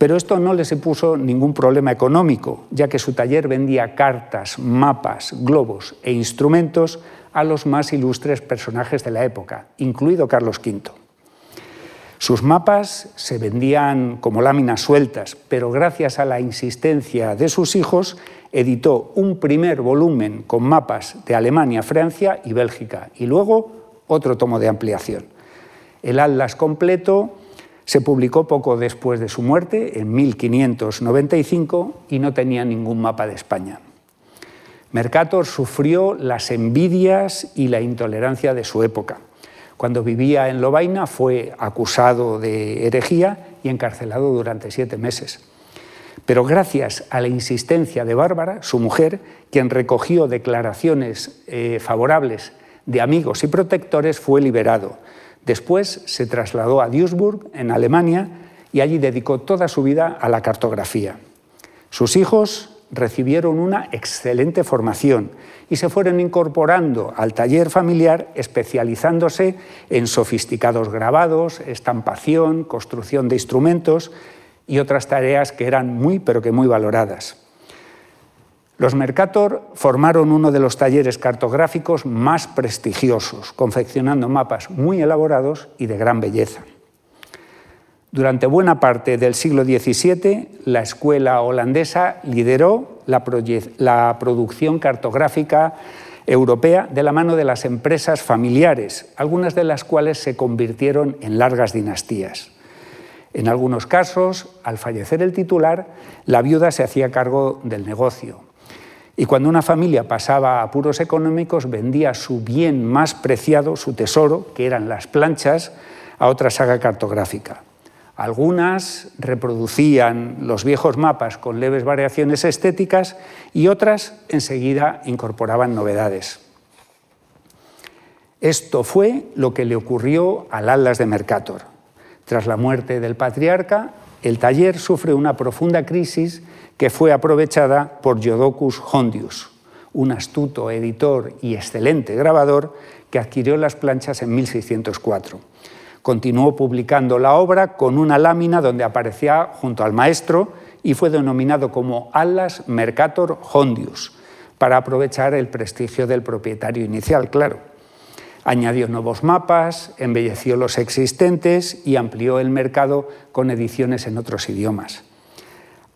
Pero esto no le supuso ningún problema económico, ya que su taller vendía cartas, mapas, globos e instrumentos a los más ilustres personajes de la época, incluido Carlos V. Sus mapas se vendían como láminas sueltas, pero gracias a la insistencia de sus hijos editó un primer volumen con mapas de Alemania, Francia y Bélgica, y luego otro tomo de ampliación. El Atlas completo se publicó poco después de su muerte, en 1595, y no tenía ningún mapa de España. Mercator sufrió las envidias y la intolerancia de su época. Cuando vivía en Lovaina fue acusado de herejía y encarcelado durante siete meses. Pero gracias a la insistencia de Bárbara, su mujer, quien recogió declaraciones eh, favorables de amigos y protectores, fue liberado. Después se trasladó a Duisburg, en Alemania, y allí dedicó toda su vida a la cartografía. Sus hijos, recibieron una excelente formación y se fueron incorporando al taller familiar especializándose en sofisticados grabados, estampación, construcción de instrumentos y otras tareas que eran muy pero que muy valoradas. Los Mercator formaron uno de los talleres cartográficos más prestigiosos, confeccionando mapas muy elaborados y de gran belleza. Durante buena parte del siglo XVII, la escuela holandesa lideró la, producción cartográfica europea de la mano de las empresas familiares, algunas de las cuales se convirtieron en largas dinastías. En algunos casos, al fallecer el titular, la viuda se hacía cargo del negocio. Y cuando una familia pasaba a apuros económicos, vendía su bien más preciado, su tesoro, que eran las planchas, a otra saga cartográfica. Algunas reproducían los viejos mapas con leves variaciones estéticas y otras enseguida incorporaban novedades. Esto fue lo que le ocurrió al Atlas de Mercator. Tras la muerte del patriarca, el taller sufre una profunda crisis que fue aprovechada por Jodocus Hondius, un astuto editor y excelente grabador que adquirió las planchas en 1604. Continuó publicando la obra con una lámina donde aparecía junto al maestro y fue denominado como Atlas Mercator Hondius, para aprovechar el prestigio del propietario inicial, claro. Añadió nuevos mapas, embelleció los existentes y amplió el mercado con ediciones en otros idiomas.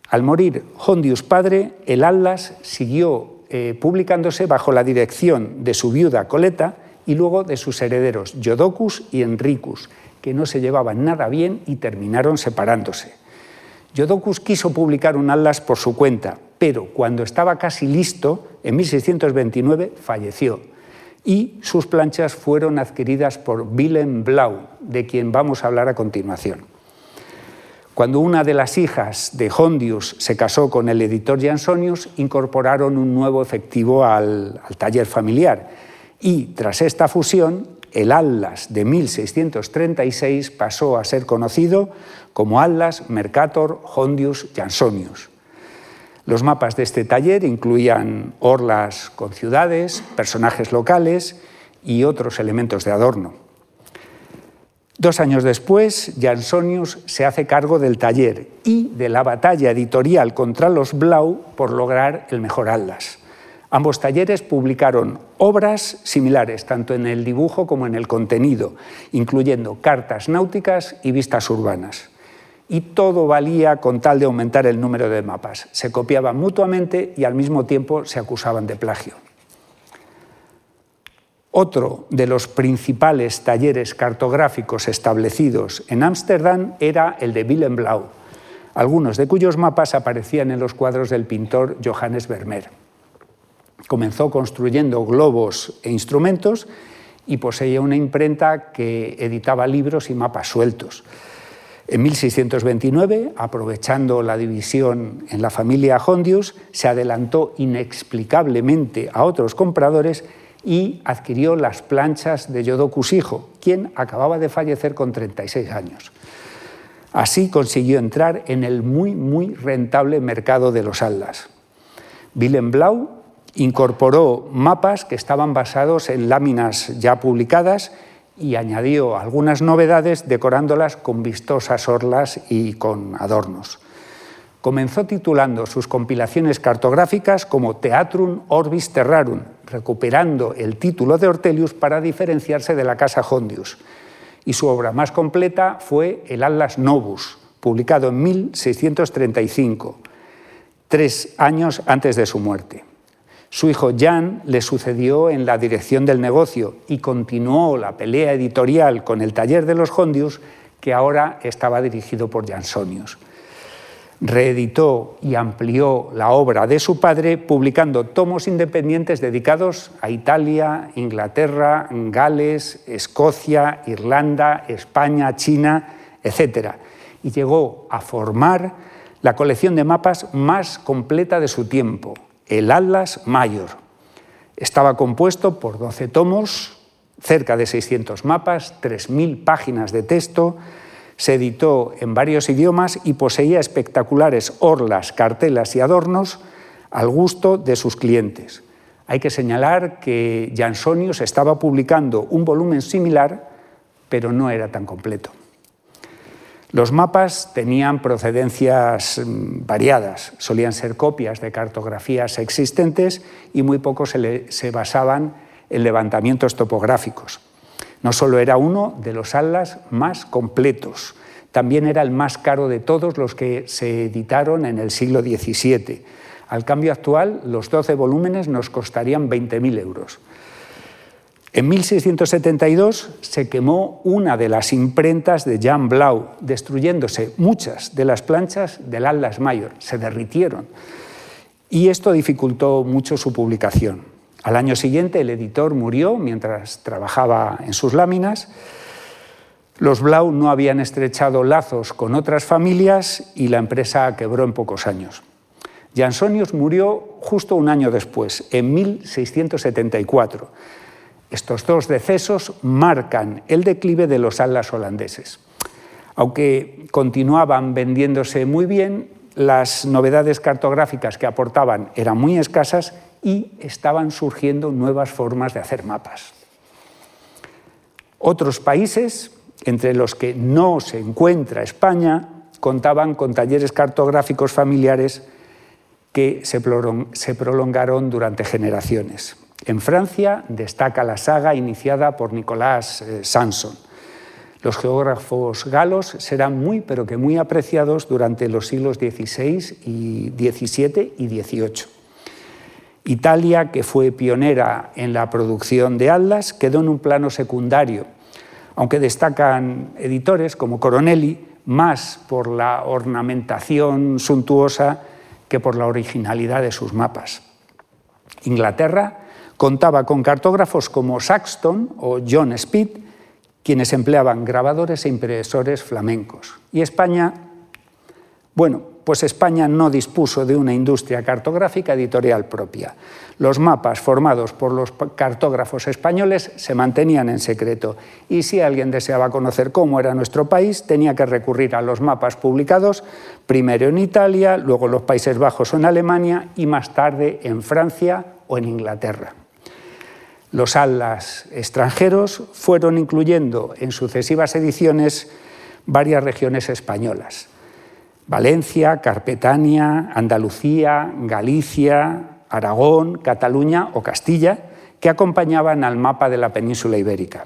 Al morir Hondius padre, el Atlas siguió eh, publicándose bajo la dirección de su viuda Coleta y luego de sus herederos Jodocus y Enricus, que no se llevaban nada bien y terminaron separándose. Jodocus quiso publicar un atlas por su cuenta, pero cuando estaba casi listo, en 1629, falleció y sus planchas fueron adquiridas por Willem Blau, de quien vamos a hablar a continuación. Cuando una de las hijas de Hondius se casó con el editor Jansonius, incorporaron un nuevo efectivo al, al taller familiar y tras esta fusión, el Atlas de 1636 pasó a ser conocido como Atlas Mercator Hondius Jansonius. Los mapas de este taller incluían orlas con ciudades, personajes locales y otros elementos de adorno. Dos años después, Jansonius se hace cargo del taller y de la batalla editorial contra los Blau por lograr el mejor Atlas. Ambos talleres publicaron obras similares, tanto en el dibujo como en el contenido, incluyendo cartas náuticas y vistas urbanas. y todo valía con tal de aumentar el número de mapas. Se copiaban mutuamente y al mismo tiempo se acusaban de plagio. Otro de los principales talleres cartográficos establecidos en Ámsterdam era el de Willem Blau, algunos de cuyos mapas aparecían en los cuadros del pintor Johannes Vermeer. Comenzó construyendo globos e instrumentos y poseía una imprenta que editaba libros y mapas sueltos. En 1629, aprovechando la división en la familia Hondius, se adelantó inexplicablemente a otros compradores y adquirió las planchas de Yodokus hijo, quien acababa de fallecer con 36 años. Así consiguió entrar en el muy, muy rentable mercado de los aldas. Willem Blau incorporó mapas que estaban basados en láminas ya publicadas y añadió algunas novedades decorándolas con vistosas orlas y con adornos. Comenzó titulando sus compilaciones cartográficas como Teatrum Orbis Terrarum, recuperando el título de Ortelius para diferenciarse de la Casa Hondius. Y su obra más completa fue el Atlas Novus, publicado en 1635, tres años antes de su muerte. Su hijo Jan le sucedió en la dirección del negocio y continuó la pelea editorial con el taller de los Hondius, que ahora estaba dirigido por Jansonius. Reeditó y amplió la obra de su padre, publicando tomos independientes dedicados a Italia, Inglaterra, Gales, Escocia, Irlanda, España, China, etc. Y llegó a formar la colección de mapas más completa de su tiempo, el Atlas Mayor. Estaba compuesto por 12 tomos, cerca de 600 mapas, 3.000 páginas de texto, se editó en varios idiomas y poseía espectaculares orlas, cartelas y adornos al gusto de sus clientes. Hay que señalar que Jansonius estaba publicando un volumen similar, pero no era tan completo. Los mapas tenían procedencias mm, variadas, solían ser copias de cartografías existentes y muy pocos se, basaban en levantamientos topográficos. No solo era uno de los atlas más completos, también era el más caro de todos los que se editaron en el siglo XVII. Al cambio actual, los 12 volúmenes nos costarían 20.000 euros. En 1672 se quemó una de las imprentas de Jan Blau, destruyéndose muchas de las planchas del Atlas Mayor, se derritieron. Y esto dificultó mucho su publicación. Al año siguiente el editor murió mientras trabajaba en sus láminas. Los Blau no habían estrechado lazos con otras familias y la empresa quebró en pocos años. Jansonius murió justo un año después, en 1674 estos dos decesos marcan el declive de los atlas holandeses. Aunque continuaban vendiéndose muy bien, las novedades cartográficas que aportaban eran muy escasas y estaban surgiendo nuevas formas de hacer mapas. Otros países, entre los que no se encuentra España, contaban con talleres cartográficos familiares que se prolongaron durante generaciones. En Francia destaca la saga iniciada por Nicolás eh, Sanson. Los geógrafos galos serán muy, pero que muy apreciados durante los siglos XVI y XVII y XVIII. Italia, que fue pionera en la producción de atlas, quedó en un plano secundario, aunque destacan editores como Coronelli más por la ornamentación suntuosa que por la originalidad de sus mapas. Inglaterra Contaba con cartógrafos como Saxton o John Speed, quienes empleaban grabadores e impresores flamencos. Y España, bueno, pues España no dispuso de una industria cartográfica editorial propia. Los mapas formados por los cartógrafos españoles se mantenían en secreto y si alguien deseaba conocer cómo era nuestro país, tenía que recurrir a los mapas publicados primero en Italia, luego en los Países Bajos o en Alemania y más tarde en Francia o en Inglaterra. Los atlas extranjeros fueron incluyendo en sucesivas ediciones varias regiones españolas. Valencia, Carpetania, Andalucía, Galicia, Aragón, Cataluña o Castilla, que acompañaban al mapa de la península ibérica.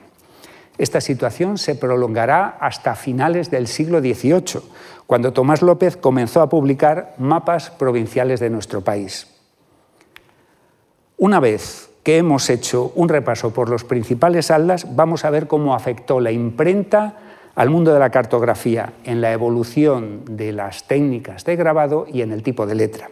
Esta situación se prolongará hasta finales del siglo XVIII, cuando Tomás López comenzó a publicar mapas provinciales de nuestro país. Una vez que hemos hecho un repaso por los principales atlas, vamos a ver cómo afectó la imprenta al mundo de la cartografía en la evolución de las técnicas de grabado y en el tipo de letra.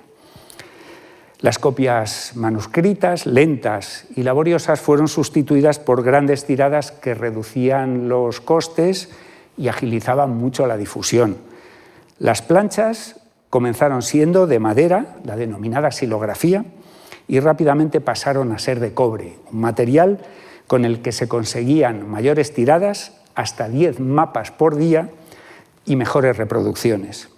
Las copias manuscritas, lentas y laboriosas, fueron sustituidas por grandes tiradas que reducían los costes y agilizaban mucho la difusión. Las planchas comenzaron siendo de madera, la denominada silografía, y rápidamente pasaron a ser de cobre, un material con el que se conseguían mayores tiradas, hasta 10 mapas por día y mejores reproducciones.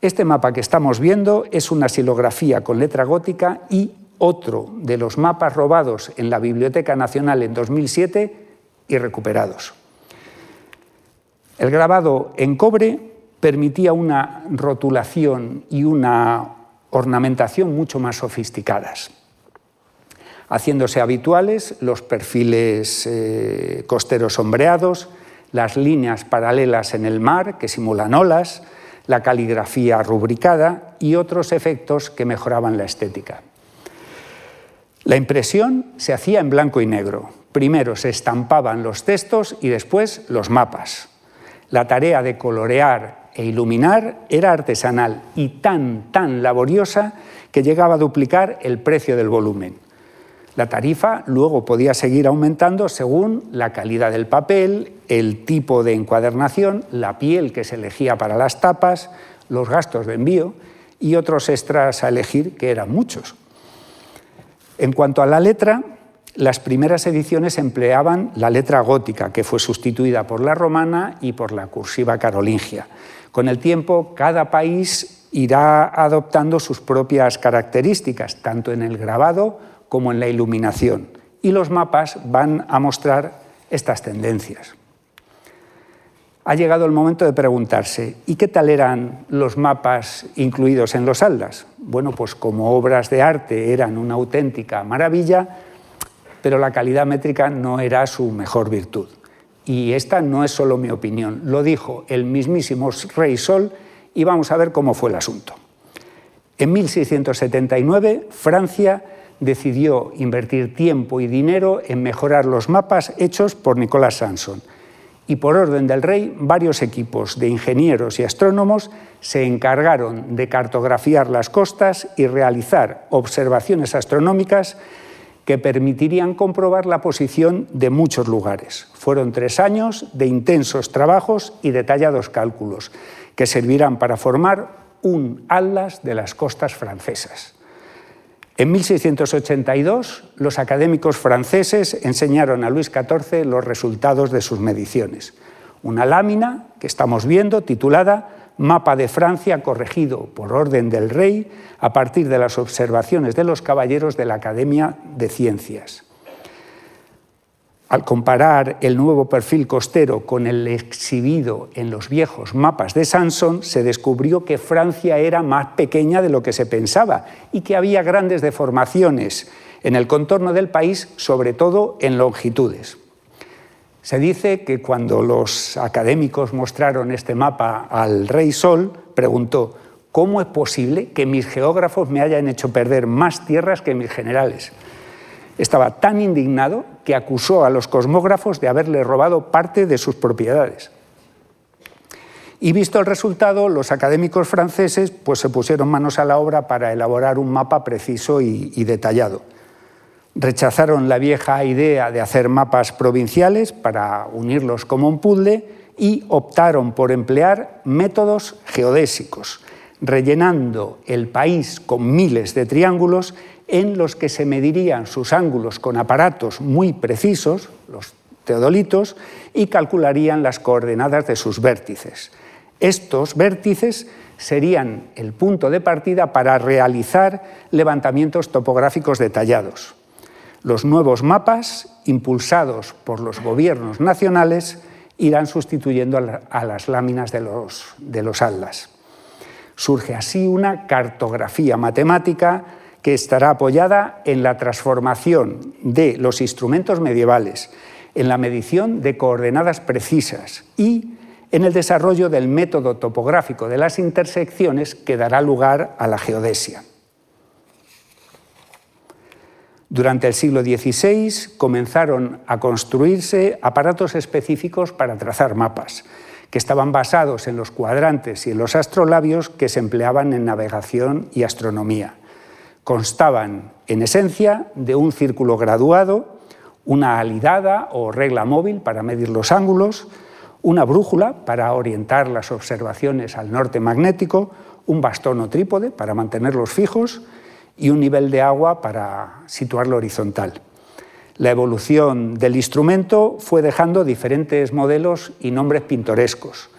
Este mapa que estamos viendo es una silografía con letra gótica y otro de los mapas robados en la Biblioteca Nacional en 2007 y recuperados. El grabado en cobre permitía una rotulación y una ornamentación mucho más sofisticadas, haciéndose habituales los perfiles eh, costeros sombreados, las líneas paralelas en el mar que simulan olas, la caligrafía rubricada y otros efectos que mejoraban la estética. La impresión se hacía en blanco y negro. Primero se estampaban los textos y después los mapas. La tarea de colorear e iluminar era artesanal y tan, tan laboriosa que llegaba a duplicar el precio del volumen. La tarifa luego podía seguir aumentando según la calidad del papel, el tipo de encuadernación, la piel que se elegía para las tapas, los gastos de envío y otros extras a elegir, que eran muchos. En cuanto a la letra, las primeras ediciones empleaban la letra gótica, que fue sustituida por la romana y por la cursiva carolingia. Con el tiempo, cada país irá adoptando sus propias características, tanto en el grabado como en la iluminación, y los mapas van a mostrar estas tendencias. Ha llegado el momento de preguntarse, ¿y qué tal eran los mapas incluidos en los aldas? Bueno, pues como obras de arte eran una auténtica maravilla, pero la calidad métrica no era su mejor virtud. Y esta no es solo mi opinión, lo dijo el mismísimo Rey Sol y vamos a ver cómo fue el asunto. En 1679, Francia decidió invertir tiempo y dinero en mejorar los mapas hechos por Nicolás Sanson. Y por orden del rey, varios equipos de ingenieros y astrónomos se encargaron de cartografiar las costas y realizar observaciones astronómicas que permitirían comprobar la posición de muchos lugares. Fueron tres años de intensos trabajos y detallados cálculos que servirán para formar un atlas de las costas francesas. En 1682, los académicos franceses enseñaron a Luis XIV los resultados de sus mediciones. Una lámina que estamos viendo titulada Mapa de Francia corregido por orden del rey a partir de las observaciones de los caballeros de la Academia de Ciencias. Al comparar el nuevo perfil costero con el exhibido en los viejos mapas de Sanson, se descubrió que Francia era más pequeña de lo que se pensaba y que había grandes deformaciones en el contorno del país, sobre todo en longitudes. Se dice que cuando los académicos mostraron este mapa al rey Sol, preguntó, ¿cómo es posible que mis geógrafos me hayan hecho perder más tierras que mis generales? Estaba tan indignado que acusó a los cosmógrafos de haberle robado parte de sus propiedades. Y visto el resultado, los académicos franceses pues, se pusieron manos a la obra para elaborar un mapa preciso y, y detallado. Rechazaron la vieja idea de hacer mapas provinciales para unirlos como un puzzle y optaron por emplear métodos geodésicos, rellenando el país con miles de triángulos en los que se medirían sus ángulos con aparatos muy precisos, los teodolitos, y calcularían las coordenadas de sus vértices. Estos vértices serían el punto de partida para realizar levantamientos topográficos detallados. Los nuevos mapas, impulsados por los gobiernos nacionales, irán sustituyendo a las láminas de los, de los atlas. Surge así una cartografía matemática que estará apoyada en la transformación de los instrumentos medievales, en la medición de coordenadas precisas y en el desarrollo del método topográfico de las intersecciones que dará lugar a la geodesia. Durante el siglo XVI comenzaron a construirse aparatos específicos para trazar mapas, que estaban basados en los cuadrantes y en los astrolabios que se empleaban en navegación y astronomía. Constaban, en esencia, de un círculo graduado, una alidada o regla móvil para medir los ángulos, una brújula para orientar las observaciones al norte magnético, un bastón o trípode para mantenerlos fijos y un nivel de agua para situarlo horizontal. La evolución del instrumento fue dejando diferentes modelos y nombres pintorescos.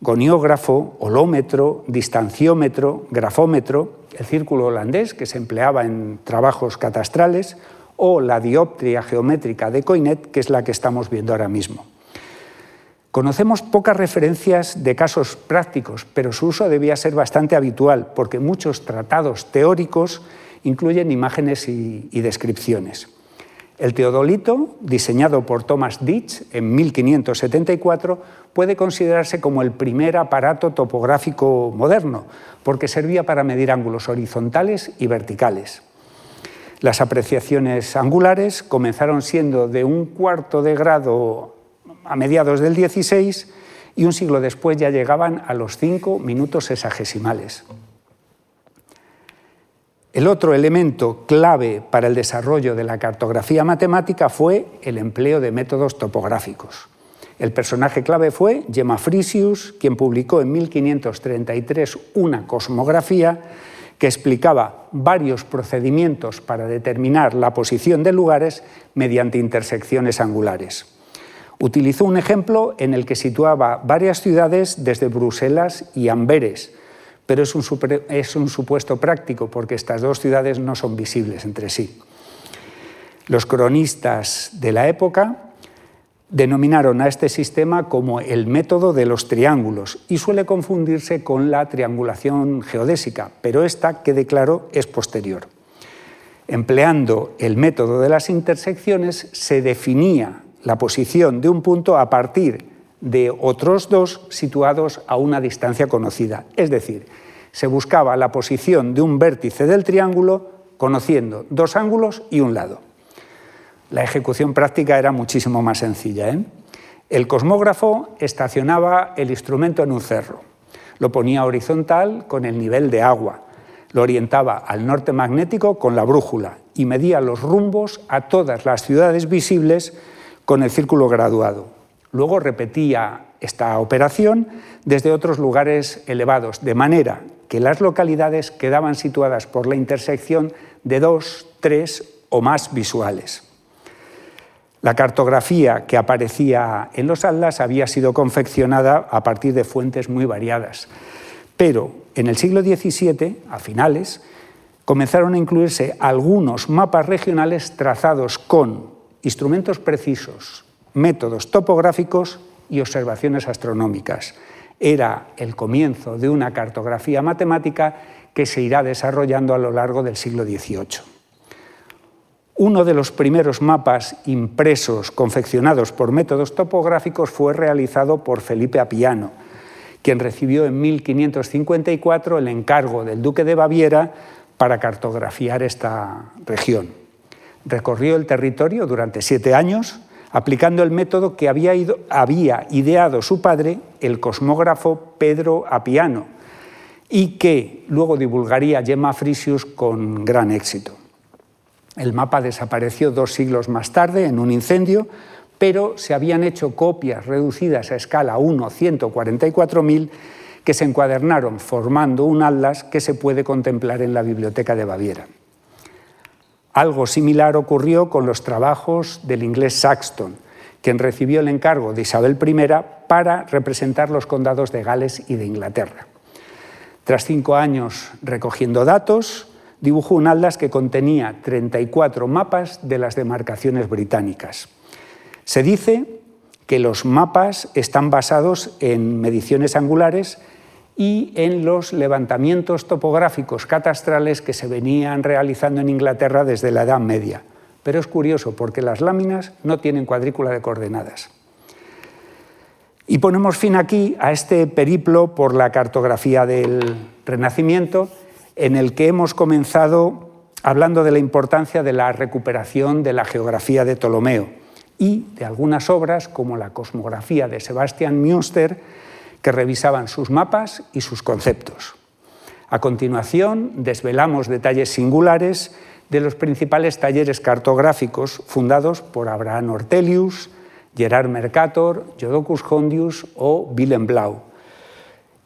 Goniógrafo, holómetro, distanciómetro, grafómetro, el círculo holandés que se empleaba en trabajos catastrales o la dioptria geométrica de Coinet, que es la que estamos viendo ahora mismo. Conocemos pocas referencias de casos prácticos, pero su uso debía ser bastante habitual, porque muchos tratados teóricos incluyen imágenes y, descripciones. El teodolito, diseñado por Thomas Ditch en 1574, puede considerarse como el primer aparato topográfico moderno, porque servía para medir ángulos horizontales y verticales. Las apreciaciones angulares comenzaron siendo de un cuarto de grado a mediados del 16 y un siglo después ya llegaban a los cinco minutos sexagesimales. El otro elemento clave para el desarrollo de la cartografía matemática fue el empleo de métodos topográficos. El personaje clave fue Gemma Frisius, quien publicó en 1533 una cosmografía que explicaba varios procedimientos para determinar la posición de lugares mediante intersecciones angulares. Utilizó un ejemplo en el que situaba varias ciudades desde Bruselas y Amberes, pero es un, es un, supuesto práctico porque estas dos ciudades no son visibles entre sí. Los cronistas de la época denominaron a este sistema como el método de los triángulos y suele confundirse con la triangulación geodésica, pero esta, quede claro, es posterior. Empleando el método de las intersecciones se definía la posición de un punto a partir de otros dos situados a una distancia conocida. Es decir, se buscaba la posición de un vértice del triángulo conociendo dos ángulos y un lado. La ejecución práctica era muchísimo más sencilla. ¿eh? El cosmógrafo estacionaba el instrumento en un cerro, lo ponía horizontal con el nivel de agua, lo orientaba al norte magnético con la brújula y medía los rumbos a todas las ciudades visibles con el círculo graduado. Luego repetía esta operación desde otros lugares elevados, de manera que las localidades quedaban situadas por la intersección de dos, tres o más visuales. La cartografía que aparecía en los atlas había sido confeccionada a partir de fuentes muy variadas, pero en el siglo XVII, a finales, comenzaron a incluirse algunos mapas regionales trazados con instrumentos precisos, métodos topográficos y observaciones astronómicas. Era el comienzo de una cartografía matemática que se irá desarrollando a lo largo del siglo XVIII. Uno de los primeros mapas impresos confeccionados por métodos topográficos fue realizado por Felipe Apiano, quien recibió en 1554 el encargo del duque de Baviera para cartografiar esta región. Recorrió el territorio durante siete años, aplicando el método que había, ideado su padre, el cosmógrafo Pedro Apiano, y que luego divulgaría Gemma Frisius con gran éxito. El mapa desapareció dos siglos más tarde en un incendio, pero se habían hecho copias reducidas a escala 1-144.000 que se encuadernaron formando un atlas que se puede contemplar en la Biblioteca de Baviera. Algo similar ocurrió con los trabajos del inglés Saxton, quien recibió el encargo de Isabel I para representar los condados de Gales y de Inglaterra. Tras cinco años recogiendo datos, dibujó un atlas que contenía 34 mapas de las demarcaciones británicas. Se dice que los mapas están basados en mediciones angulares y en los levantamientos topográficos catastrales que se venían realizando en Inglaterra desde la Edad Media. pero es curioso porque las láminas no tienen cuadrícula de coordenadas. Y ponemos fin aquí a este periplo por la cartografía del Renacimiento, en el que hemos comenzado hablando de la importancia de la recuperación de la geografía de Ptolomeo y de algunas obras como la cosmografía de Sebastian Münster, que revisaban sus mapas y sus conceptos. A continuación, desvelamos detalles singulares de los principales talleres cartográficos fundados por Abraham Ortelius, Gerard Mercator, Jodocus Hondius o Willem Blau.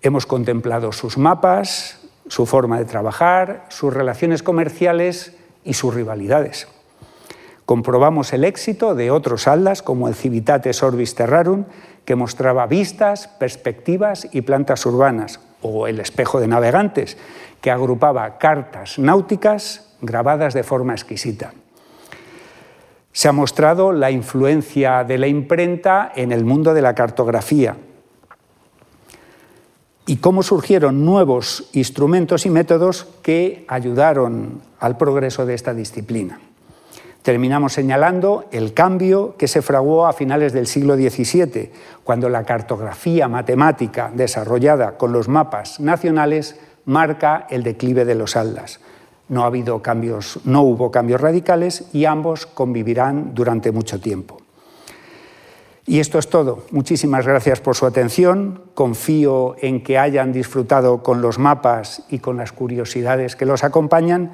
Hemos contemplado sus mapas, su forma de trabajar, sus relaciones comerciales y sus rivalidades. Comprobamos el éxito de otros aldas como el Civitates Orbis Terrarum, que mostraba vistas, perspectivas y plantas urbanas, o el espejo de navegantes, que agrupaba cartas náuticas grabadas de forma exquisita. Se ha mostrado la influencia de la imprenta en el mundo de la cartografía y cómo surgieron nuevos instrumentos y métodos que ayudaron al progreso de esta disciplina. Terminamos señalando el cambio que se fraguó a finales del siglo XVII, cuando la cartografía matemática desarrollada con los mapas nacionales marca el declive de los aldas. No, ha habido cambios, no hubo cambios radicales y ambos convivirán durante mucho tiempo. Y esto es todo. Muchísimas gracias por su atención. Confío en que hayan disfrutado con los mapas y con las curiosidades que los acompañan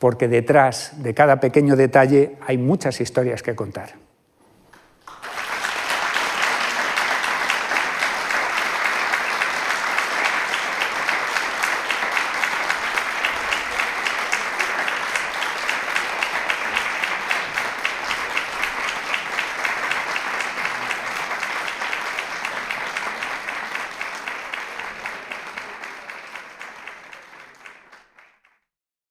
porque detrás de cada pequeño detalle hay muchas historias que contar.